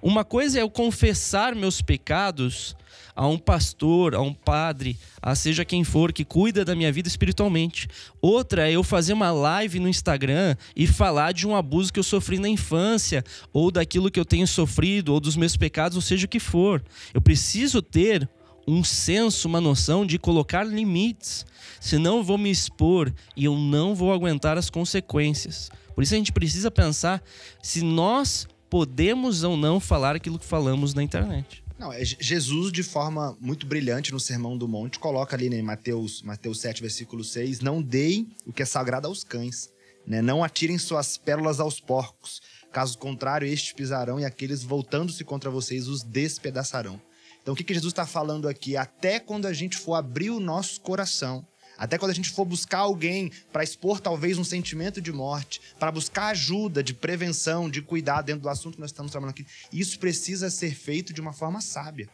Speaker 2: Uma coisa é eu confessar meus pecados a um pastor, a um padre, a seja quem for que cuida da minha vida espiritualmente. Outra é eu fazer uma live no Instagram e falar de um abuso que eu sofri na infância, ou daquilo que eu tenho sofrido, ou dos meus pecados, ou seja o que for. Eu preciso ter um senso, uma noção de colocar limites. Senão eu vou me expor e eu não vou aguentar as consequências. Por isso a gente precisa pensar se nós podemos ou não falar aquilo que falamos na internet.
Speaker 3: Não, é Je- Jesus, de forma muito brilhante no Sermão do Monte, coloca ali né, em Mateus, Mateus 7, versículo 6, não deem o que é sagrado aos cães, né? não atirem suas pérolas aos porcos, Caso contrário, estes pisarão e aqueles voltando-se contra vocês os despedaçarão. Então, o que, que Jesus está falando aqui? Até quando a gente for abrir o nosso coração, até quando a gente for buscar alguém para expor talvez um sentimento de morte, para buscar ajuda de prevenção, de cuidar dentro do assunto que nós estamos trabalhando aqui, isso precisa ser feito de uma forma sábia.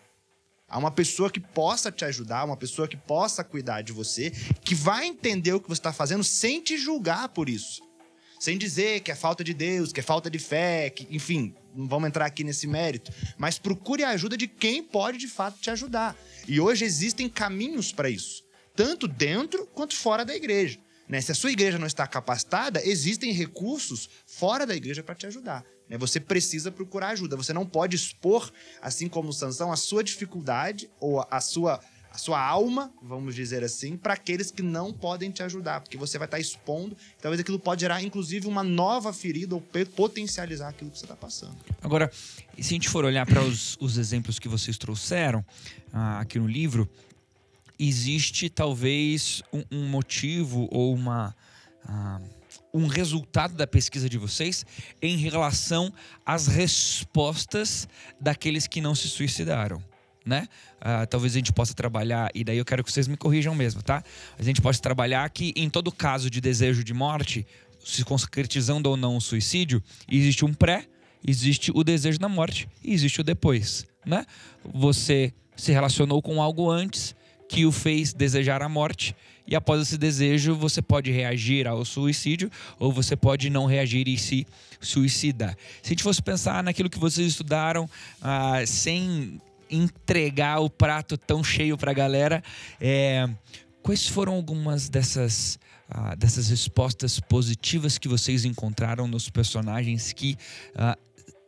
Speaker 3: Há uma pessoa que possa te ajudar, uma pessoa que possa cuidar de você, que vai entender o que você está fazendo sem te julgar por isso sem dizer que é falta de Deus, que é falta de fé, que, enfim, não vamos entrar aqui nesse mérito, mas procure a ajuda de quem pode de fato te ajudar. E hoje existem caminhos para isso, tanto dentro quanto fora da igreja. Né? Se a sua igreja não está capacitada, existem recursos fora da igreja para te ajudar. Né? Você precisa procurar ajuda. Você não pode expor, assim como Sansão, a sua dificuldade ou a sua a sua alma, vamos dizer assim, para aqueles que não podem te ajudar, porque você vai estar tá expondo, talvez aquilo pode gerar inclusive uma nova ferida ou potencializar aquilo que você está passando.
Speaker 1: Agora, se a gente for olhar para os, os, exemplos que vocês trouxeram ah, aqui no livro, existe talvez um, um motivo ou uma. Ah, um resultado da pesquisa de vocês em relação às respostas daqueles que não se suicidaram né? Uh, talvez a gente possa trabalhar, e daí eu quero que vocês me corrijam mesmo, tá? A gente possa trabalhar que em todo caso de desejo de morte, se concretizando ou não o suicídio, existe um pré, existe o desejo da morte e existe o depois, né? Você se relacionou com algo antes que o fez desejar a morte e após esse desejo você pode reagir ao suicídio ou você pode não reagir e se suicidar. Se a gente fosse pensar naquilo que vocês estudaram ah, sem entregar o prato tão cheio para a galera. É, quais foram algumas dessas, uh, dessas respostas positivas que vocês encontraram nos personagens que uh,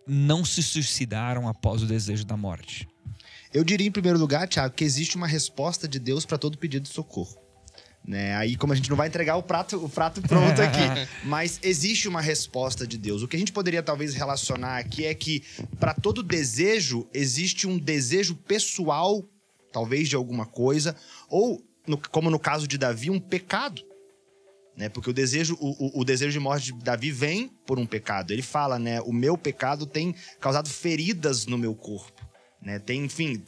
Speaker 1: não se suicidaram após o desejo da morte?
Speaker 3: Eu diria, em primeiro lugar, Tiago, que existe uma resposta de Deus para todo pedido de socorro. Né? Aí, como a gente não vai entregar o prato, o prato pronto aqui, mas existe uma resposta de Deus. O que a gente poderia talvez relacionar aqui é que para todo desejo existe um desejo pessoal, talvez de alguma coisa, ou no, como no caso de Davi, um pecado. Né? Porque o desejo, o, o, o desejo de morte de Davi vem por um pecado. Ele fala, né? O meu pecado tem causado feridas no meu corpo. Né? Tem, enfim,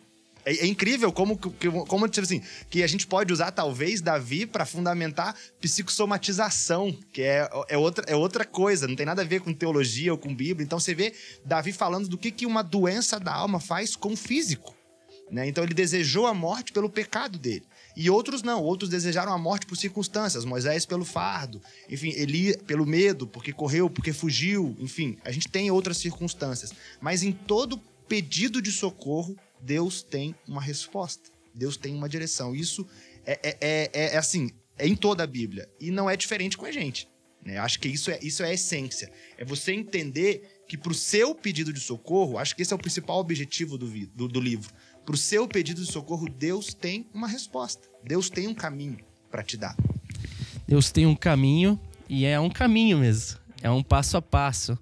Speaker 3: é, é incrível como, como tipo assim, que a gente pode usar, talvez, Davi para fundamentar psicossomatização, que é, é, outra, é outra coisa, não tem nada a ver com teologia ou com Bíblia. Então você vê Davi falando do que, que uma doença da alma faz com o físico. Né? Então ele desejou a morte pelo pecado dele. E outros não, outros desejaram a morte por circunstâncias. Moisés pelo fardo, enfim, Eli pelo medo, porque correu, porque fugiu, enfim, a gente tem outras circunstâncias. Mas em todo pedido de socorro, Deus tem uma resposta. Deus tem uma direção. Isso é, é, é, é, é assim, é em toda a Bíblia. E não é diferente com a gente. Né? Acho que isso é, isso é a essência. É você entender que para o seu pedido de socorro, acho que esse é o principal objetivo do, do, do livro. Para o seu pedido de socorro, Deus tem uma resposta. Deus tem um caminho para te dar.
Speaker 2: Deus tem um caminho e é um caminho mesmo. É um passo a passo.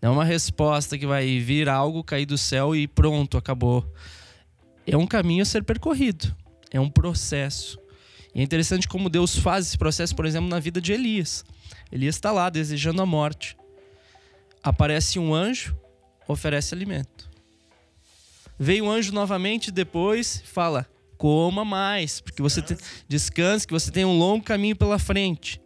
Speaker 2: Não é uma resposta que vai vir algo cair do céu e pronto, acabou é um caminho a ser percorrido, é um processo. E é interessante como Deus faz esse processo, por exemplo, na vida de Elias. Elias está lá desejando a morte. Aparece um anjo, oferece alimento. Veio o anjo novamente depois, fala: coma mais, porque você descanse, que você tem um longo caminho pela frente.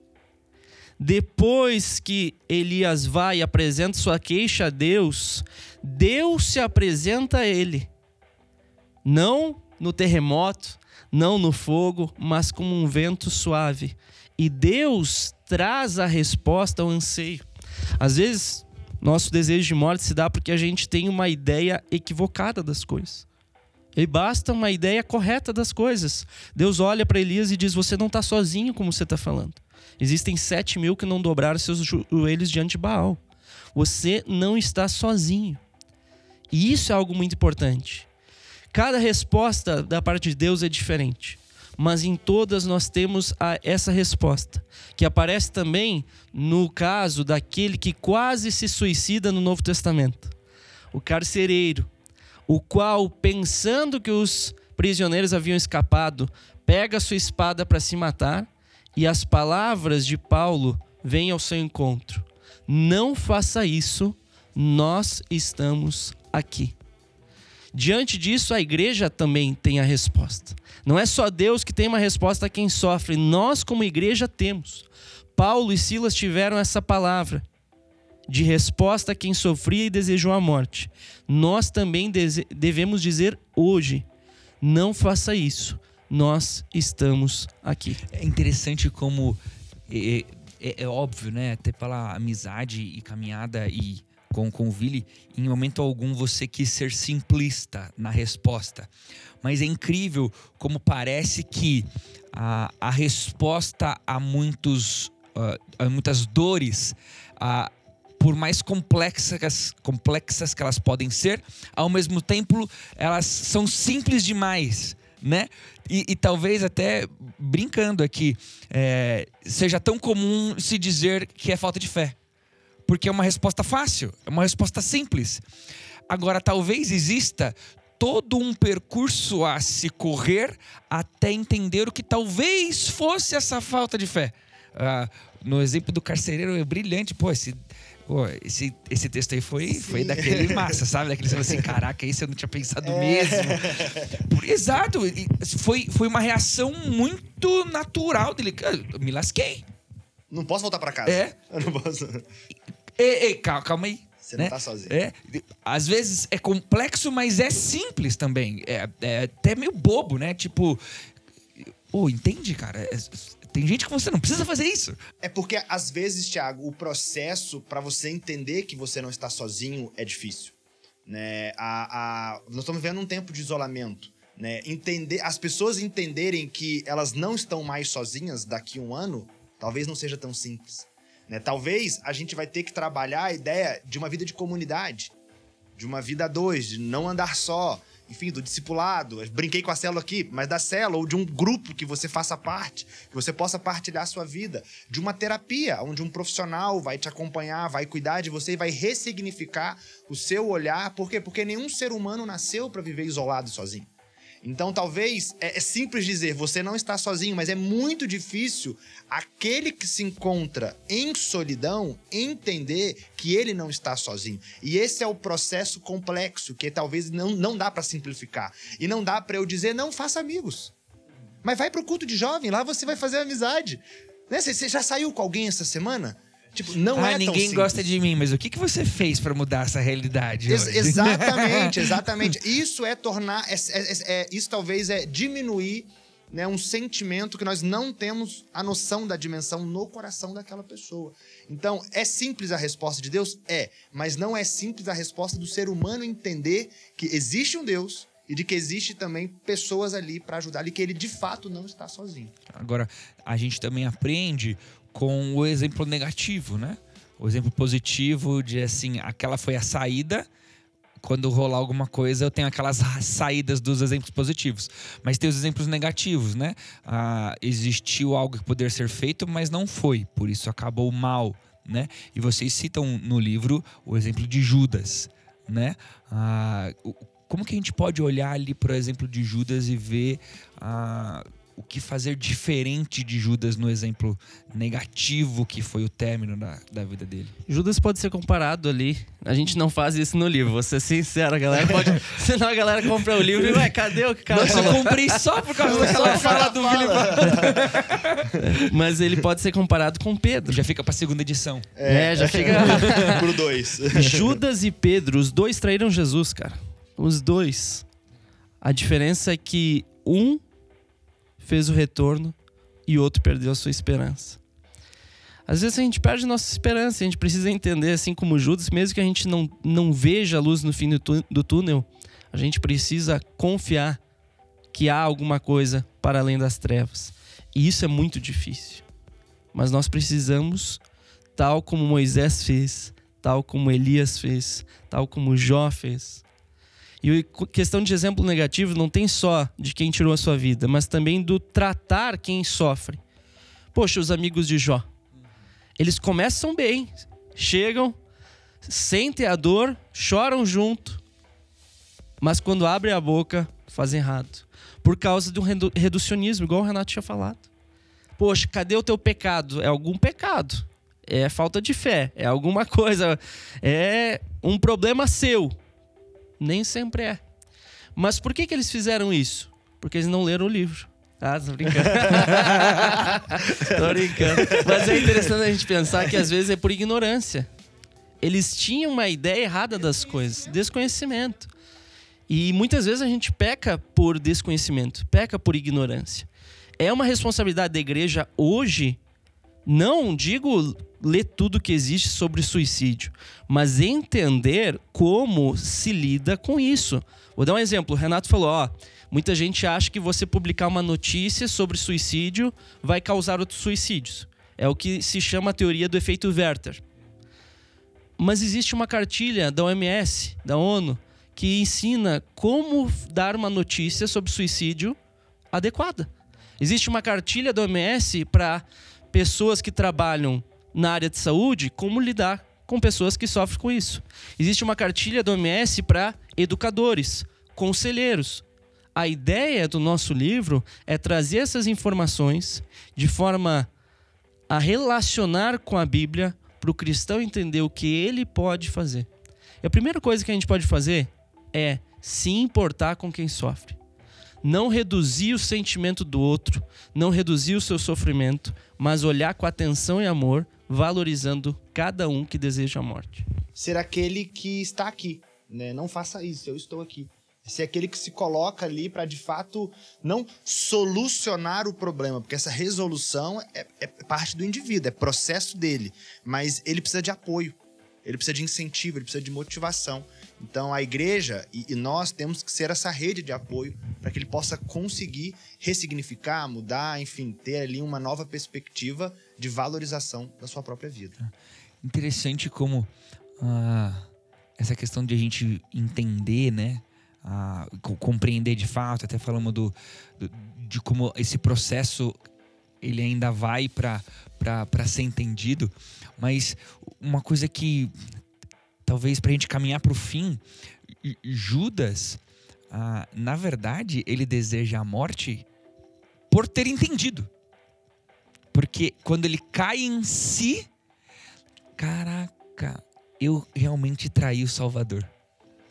Speaker 2: Depois que Elias vai e apresenta sua queixa a Deus, Deus se apresenta a ele não no terremoto, não no fogo, mas como um vento suave. E Deus traz a resposta ao anseio. Às vezes, nosso desejo de morte se dá porque a gente tem uma ideia equivocada das coisas. E basta uma ideia correta das coisas. Deus olha para Elias e diz: Você não está sozinho, como você está falando. Existem sete mil que não dobraram seus joelhos diante de Baal. Você não está sozinho. E isso é algo muito importante. Cada resposta da parte de Deus é diferente, mas em todas nós temos a, essa resposta, que aparece também no caso daquele que quase se suicida no Novo Testamento, o carcereiro, o qual, pensando que os prisioneiros haviam escapado, pega sua espada para se matar, e as palavras de Paulo vêm ao seu encontro: Não faça isso, nós estamos aqui. Diante disso, a igreja também tem a resposta. Não é só Deus que tem uma resposta a quem sofre, nós, como igreja, temos. Paulo e Silas tiveram essa palavra de resposta a quem sofria e desejou a morte. Nós também devemos dizer hoje: não faça isso, nós estamos aqui.
Speaker 1: É interessante como é, é, é óbvio, né? Até pela amizade e caminhada e com, com o Vili, em momento algum você quis ser simplista na resposta. Mas é incrível como parece que a, a resposta a, muitos, uh, a muitas dores, por mais complexas, complexas que elas podem ser, ao mesmo tempo elas são simples demais. Né? E, e talvez até brincando aqui, é, seja tão comum se dizer que é falta de fé porque é uma resposta fácil, é uma resposta simples. Agora, talvez exista todo um percurso a se correr até entender o que talvez fosse essa falta de fé. Uh, no exemplo do carcereiro é brilhante, pô, esse, pô, esse, esse texto aí foi, foi daquele massa, sabe? Daquele você assim, caraca, isso eu não tinha pensado é. mesmo. Exato, foi, foi uma reação muito natural dele. Eu me lasquei.
Speaker 3: Não posso voltar para casa.
Speaker 1: É.
Speaker 3: Eu não posso.
Speaker 1: Ei, ei, calma, calma aí.
Speaker 3: Você né? não tá sozinho.
Speaker 1: É, às vezes é complexo, mas é simples também. É, é até meio bobo, né? Tipo, oh, entende, cara? Tem gente que você não precisa fazer isso.
Speaker 3: É porque, às vezes, Thiago, o processo para você entender que você não está sozinho é difícil. Né? A, a, nós estamos vivendo um tempo de isolamento. Né? Entender, as pessoas entenderem que elas não estão mais sozinhas daqui a um ano, talvez não seja tão simples. Né? Talvez a gente vai ter que trabalhar a ideia de uma vida de comunidade, de uma vida a dois, de não andar só, enfim, do discipulado. Brinquei com a célula aqui, mas da célula ou de um grupo que você faça parte, que você possa partilhar a sua vida, de uma terapia, onde um profissional vai te acompanhar, vai cuidar de você e vai ressignificar o seu olhar. Por quê? Porque nenhum ser humano nasceu para viver isolado sozinho. Então, talvez é, é, simples dizer você não está sozinho, mas é muito difícil aquele que se encontra em solidão entender que ele não está sozinho. E esse é o processo complexo que talvez não, não dá para simplificar. E não dá para eu dizer não faça amigos. Mas vai para o culto de jovem, lá você vai fazer amizade. Né? Você já saiu com alguém essa semana? Tipo, não
Speaker 1: ah,
Speaker 3: é
Speaker 1: ninguém gosta de mim, mas o que, que você fez para mudar essa realidade?
Speaker 3: Ex exatamente, exatamente. Isso é tornar. É, é, é, isso talvez é diminuir né, um sentimento que nós não temos a noção da dimensão no coração daquela pessoa. Então, é simples a resposta de Deus? É, mas não é simples a resposta do ser humano entender que existe um Deus e de que existe também pessoas ali para ajudar e que ele de fato não está sozinho.
Speaker 1: Agora, a gente também aprende com o exemplo negativo, né? O exemplo positivo de assim, aquela foi a saída. Quando rolar alguma coisa, eu tenho aquelas saídas dos exemplos positivos. Mas tem os exemplos negativos, né? Ah, existiu algo que poderia ser feito, mas não foi. Por isso acabou mal, né? E vocês citam no livro o exemplo de Judas, né? Ah, como que a gente pode olhar ali, por exemplo, de Judas e ver... Ah, o que fazer diferente de Judas no exemplo negativo que foi o término da, da vida dele.
Speaker 2: Judas pode ser comparado ali. A gente não faz isso no livro, vou ser sincero, a galera pode. Senão a galera compra o livro e, ué, cadê o que cara
Speaker 1: Nossa, eu comprei só por causa daquela fala do Vili.
Speaker 2: Mas ele pode ser comparado com Pedro.
Speaker 1: Já fica pra segunda edição.
Speaker 2: É, é já fica.
Speaker 3: Pro dois.
Speaker 2: Judas e Pedro, os dois traíram Jesus, cara. Os dois. A diferença é que um fez o retorno e outro perdeu a sua esperança. Às vezes a gente perde nossa esperança, a gente precisa entender, assim como Judas, mesmo que a gente não, não veja a luz no fim do, túnel, a gente precisa confiar que há alguma coisa para além das trevas. E isso é muito difícil. Mas nós precisamos, tal como Moisés fez, tal como Elias fez, tal como Jó fez, e questão de exemplo negativo não tem só de quem tirou a sua vida, mas também do tratar quem sofre. Poxa, os amigos de Jó. Eles começam bem, chegam, sentem a dor, choram junto, mas quando abrem a boca, fazem errado. Por causa do reducionismo, igual o Renato tinha falado. Poxa, cadê o teu pecado? É algum pecado. é falta de fé, é alguma coisa, é um problema seu. Nem sempre é. Mas por que, que eles fizeram isso? Porque eles não leram o livro. Ah, tô brincando. tô brincando. Mas é interessante a gente pensar que às vezes é por ignorância. Eles tinham uma ideia errada das coisas, desconhecimento. E muitas vezes a gente peca por desconhecimento, peca por ignorância. É uma responsabilidade da igreja hoje, não digo ler tudo que existe sobre suicídio, mas entender como se lida com isso. Vou dar um exemplo. O Renato falou: ó, muita gente acha que você publicar uma notícia sobre suicídio vai causar outros suicídios. É o que se chama a teoria do efeito Werther. Mas existe uma cartilha da OMS, da ONU, que ensina como dar uma notícia sobre suicídio adequada. Existe uma cartilha da OMS para pessoas que trabalham na área de saúde, como lidar com pessoas que sofrem com isso. Existe uma cartilha da OMS para educadores, conselheiros. A ideia do nosso livro é trazer essas informações de forma a relacionar com a Bíblia para o cristão entender o que ele pode fazer. E a primeira coisa que a gente pode fazer é se importar com quem sofre. Não reduzir o sentimento do outro, não reduzir o seu sofrimento, mas olhar com atenção e amor, valorizando cada um que deseja a morte.
Speaker 3: Ser aquele que está aqui, né? Não faça isso, eu estou aqui. Ser aquele que se coloca ali para de fato não solucionar o problema, porque essa resolução é, é parte do indivíduo, é processo dele, mas ele precisa de apoio, ele precisa de incentivo, ele precisa de motivação. Então a igreja e, nós temos que ser essa rede de apoio para que ele possa conseguir ressignificar, mudar, enfim, ter ali uma nova perspectiva de valorização da sua própria vida.
Speaker 1: Interessante como ah, essa questão de a gente entender, né? Ah, compreender de fato, até falamos do, do, de como esse processo ele ainda vai para ser entendido, mas uma coisa que talvez para a gente caminhar para o fim, Judas, ah, na verdade, ele deseja a morte por ter entendido. Porque quando ele cai em si, caraca, eu realmente traí o Salvador.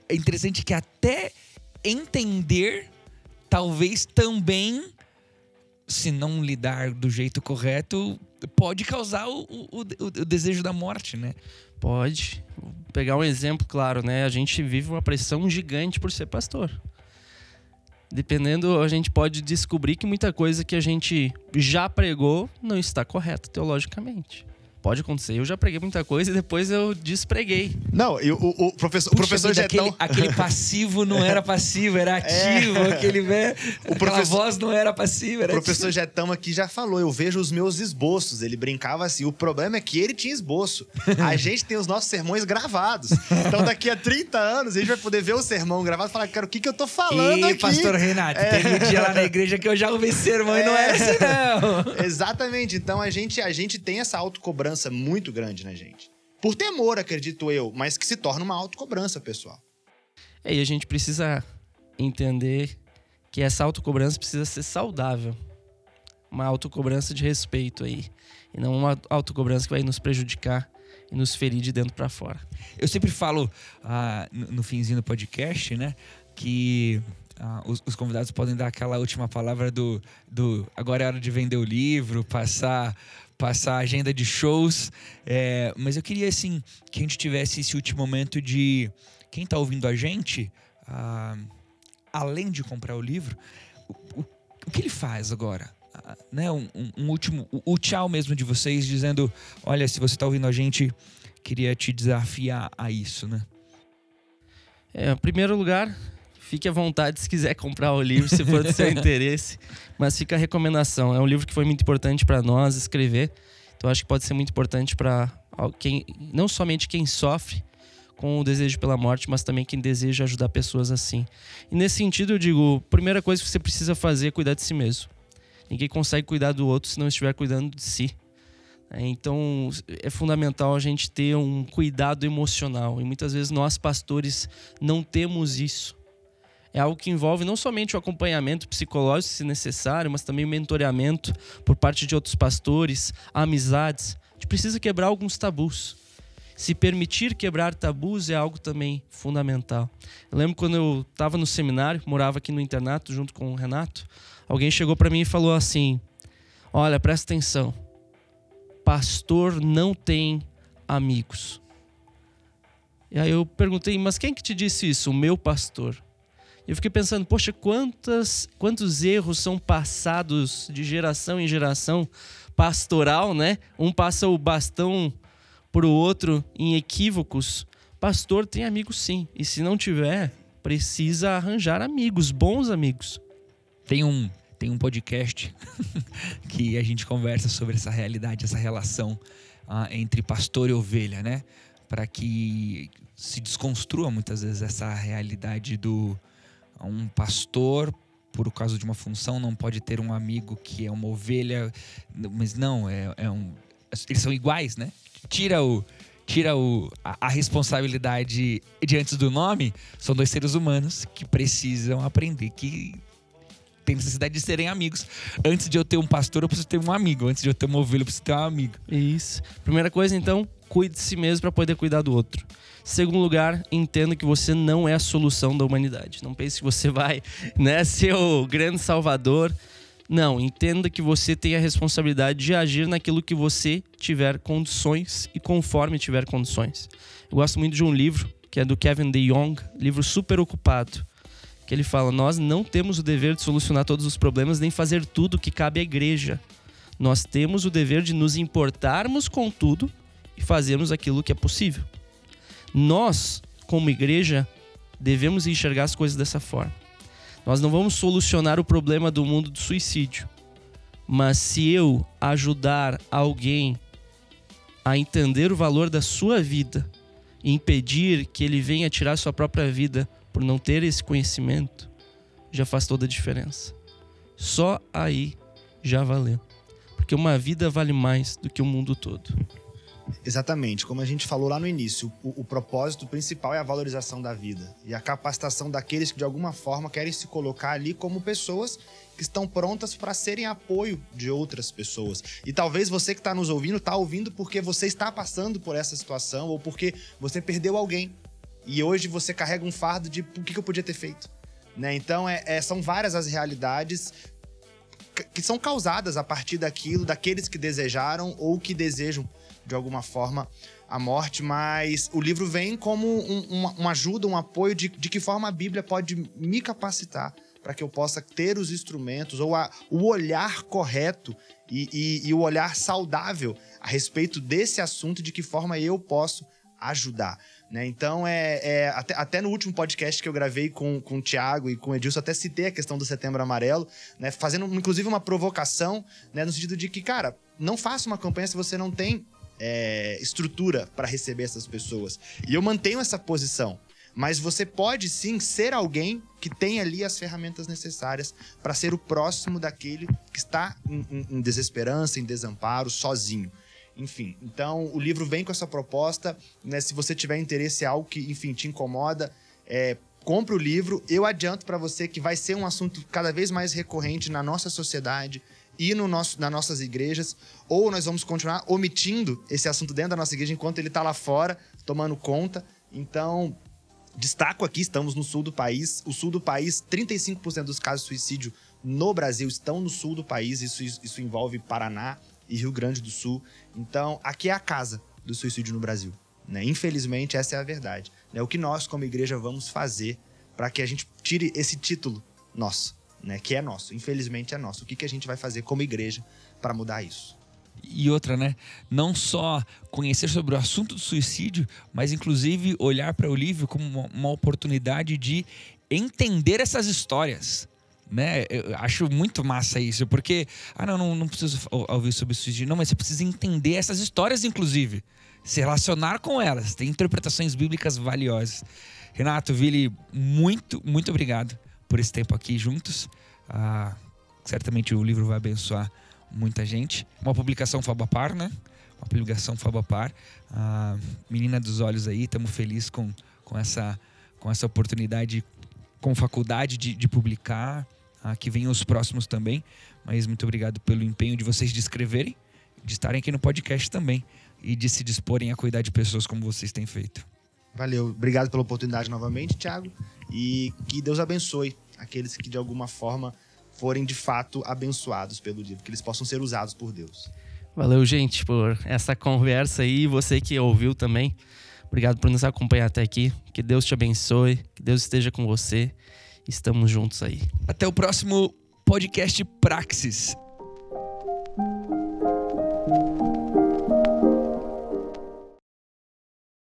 Speaker 1: É interessante que até entender, talvez também, se não lidar do jeito correto, pode causar o, o, o, o desejo da morte, né?
Speaker 2: Pode. Pegar um exemplo claro, né? A gente vive uma pressão gigante por ser pastor. Dependendo, a gente pode descobrir que muita coisa que a gente já pregou não está correta teologicamente. Pode acontecer. Eu já preguei muita coisa e depois eu despreguei.
Speaker 3: Não, e o, o professor, Puxa, o professor
Speaker 1: vida, aquele, aquele, passivo não era passivo, era é. ativo. É. Aquele, né, o professor, voz não era passiva, era
Speaker 3: O professor ativo. Jetão aqui já falou, eu vejo os meus esboços. Ele brincava assim, o problema é que ele tinha esboço. A gente tem os nossos sermões gravados. Então daqui a 30 anos a gente vai poder ver o sermão gravado e falar, cara, o que, que eu tô falando aqui?
Speaker 1: pastor Renato, é. tem um dia lá na igreja que eu já ouvi sermão é. e não era assim não.
Speaker 3: Exatamente. Então a gente, a gente tem essa autocobrança autocobrança muito grande na gente. Por temor, acredito eu, mas que se torna uma autocobrança, pessoal.
Speaker 2: É, e a gente precisa entender que essa autocobrança precisa ser saudável. Uma autocobrança de respeito aí. E não uma autocobrança que vai nos prejudicar e nos ferir de dentro para fora.
Speaker 1: Eu sempre falo ah, no finzinho do podcast, né? Que ah, os, os, convidados podem dar aquela última palavra do, do agora é hora de vender o livro, passar passar a agenda de shows. É, mas eu queria, assim, que a gente tivesse esse último momento de quem está ouvindo a gente, ah, além de comprar o livro, o, o, o que ele faz agora? Ah, né, um, um, último, o, o, tchau mesmo de vocês, dizendo: olha, se você está ouvindo a gente, queria te desafiar a isso, né?
Speaker 2: É, em primeiro lugar, Fique à vontade se quiser comprar o livro, se for do seu interesse. Mas fica a recomendação. É um livro que foi muito importante para nós escrever. Então acho que pode ser muito importante para quem, não somente quem sofre com o desejo pela morte, mas também quem deseja ajudar pessoas assim. E nesse sentido, eu digo, primeira coisa que você precisa fazer é cuidar de si mesmo. Ninguém consegue cuidar do outro se não estiver cuidando de si. É, então é fundamental a gente ter um cuidado emocional. E muitas vezes nós, pastores, não temos isso é algo que envolve não somente o acompanhamento psicológico, se necessário, mas também o mentoreamento por parte de outros pastores, amizades, gente precisa quebrar alguns tabus. Se permitir quebrar tabus é algo também fundamental. Eu lembro quando eu estava no seminário, morava aqui no internato junto com o Renato, alguém chegou para mim e falou assim: Olha, presta atenção. Pastor não tem amigos. E aí eu perguntei, mas quem que te disse isso? O meu pastor. Eu fiquei pensando, poxa, quantas, quantos erros são passados de geração em geração pastoral, né? Um passa o bastão para o outro em equívocos. Pastor tem amigos sim, e se não tiver, precisa arranjar amigos, bons amigos.
Speaker 1: Tem um tem um podcast que a gente conversa sobre essa realidade, essa relação uh, entre pastor e ovelha, né? Para que se desconstrua muitas vezes essa realidade do um pastor por causa de uma função não pode ter um amigo que é uma ovelha, mas não é, é um, eles são iguais, né? Tira o tira o, a, a, responsabilidade diante do nome, são dois seres humanos que precisam aprender que tem necessidade de serem amigos. Antes de eu ter um pastor, eu preciso ter um amigo. Antes de eu ter uma ovelha, eu preciso ter um amigo.
Speaker 2: Isso. Primeira coisa, então, cuide de si mesmo para poder cuidar do outro. Segundo lugar, entenda que você não é a solução da humanidade. Não pense que você vai né, ser o grande salvador. Não, entenda que você tem a responsabilidade de agir naquilo que você tiver condições e conforme tiver condições. Eu gosto muito de um livro que é do Kevin DeYoung, livro super ocupado, que ele fala: Nós não temos o dever de solucionar todos os problemas nem fazer tudo que cabe à igreja. Nós temos o dever de nos importarmos com tudo e fazermos aquilo que é possível. Nós, como igreja, devemos enxergar as coisas dessa forma. Nós não vamos solucionar o problema do mundo do suicídio, mas se eu ajudar alguém a entender o valor da sua vida e impedir que ele venha tirar sua própria vida por não ter esse conhecimento, já faz toda a diferença. Só aí já valeu. Porque uma vida vale mais do que o mundo todo.
Speaker 3: Exatamente, como a gente falou lá no início, o, o, propósito principal é a valorização da vida e a capacitação daqueles que de alguma forma querem se colocar ali como pessoas que estão prontas para serem apoio de outras pessoas. E talvez você que está nos ouvindo está ouvindo porque você está passando por essa situação ou porque você perdeu alguém e hoje você carrega um fardo de o que, que eu podia ter feito. Né? Então é, é, são várias as realidades que são causadas a partir daquilo, daqueles que desejaram ou que desejam de alguma forma a morte, mas o livro vem como um, uma, ajuda, um apoio de, de que forma a Bíblia pode me capacitar para que eu possa ter os instrumentos ou a, o olhar correto e, e, e o olhar saudável a respeito desse assunto, de que forma eu posso ajudar. Né? Então, é, é até, até, no último podcast que eu gravei com, com o Thiago e com o Edilson, até citei a questão do Setembro Amarelo, né? fazendo inclusive uma provocação, né? no sentido de que, cara, não faça uma campanha se você não tem é, estrutura para receber essas pessoas. E eu mantenho essa posição. Mas você pode sim ser alguém que tem ali as ferramentas necessárias para ser o próximo daquele que está em, em, em desesperança, em desamparo, sozinho. Enfim, então o livro vem com essa proposta. Né? Se você tiver interesse em algo que, enfim, te incomoda, é, compre o livro. Eu adianto para você que vai ser um assunto cada vez mais recorrente na nossa sociedade e no nosso, nas nossas igrejas, ou nós vamos continuar omitindo esse assunto dentro da nossa igreja enquanto ele está lá fora, tomando conta. Então, destaco aqui, estamos no sul do país. O sul do país, 35% dos casos de suicídio no Brasil estão no sul do país. Isso, isso envolve Paraná e Rio Grande do Sul. Então, aqui é a casa do suicídio no Brasil. Né? Infelizmente, essa é a verdade. Né? O que nós, como igreja, vamos fazer para que a gente tire esse título nosso né, que é nosso. Infelizmente é nosso. O que, que a gente vai fazer como igreja para mudar isso?
Speaker 1: E outra, né? Não só conhecer sobre o assunto do suicídio, mas inclusive olhar para o livro como uma, oportunidade de entender essas histórias né? Eu acho muito massa isso, porque, ah, não, não, não preciso ouvir sobre suicídio, não, mas você precisa entender essas histórias, inclusive, se relacionar com elas, tem interpretações bíblicas valiosas. Renato, Vili, muito, muito obrigado por esse tempo aqui juntos. Ah, certamente o livro vai abençoar muita gente. Uma publicação Fabapar, né? Uma publicação Fabapar. Ah, menina dos olhos aí, estamos felizes com, com, essa, com essa oportunidade, com faculdade de, de publicar. Ah, que venham os próximos também. Mas muito obrigado pelo empenho de vocês de escreverem de estarem aqui no podcast também e de se disporem a cuidar de pessoas como vocês têm feito.
Speaker 3: Valeu. Obrigado pela oportunidade novamente, Thiago. E que Deus abençoe aqueles que de alguma forma forem de fato abençoados pelo livro, que eles possam ser usados por Deus.
Speaker 2: Valeu, gente, por essa conversa aí. Você que ouviu também. Obrigado por nos acompanhar até aqui. Que Deus te abençoe. Que Deus esteja com você. Estamos juntos aí.
Speaker 1: Até o próximo podcast Praxis.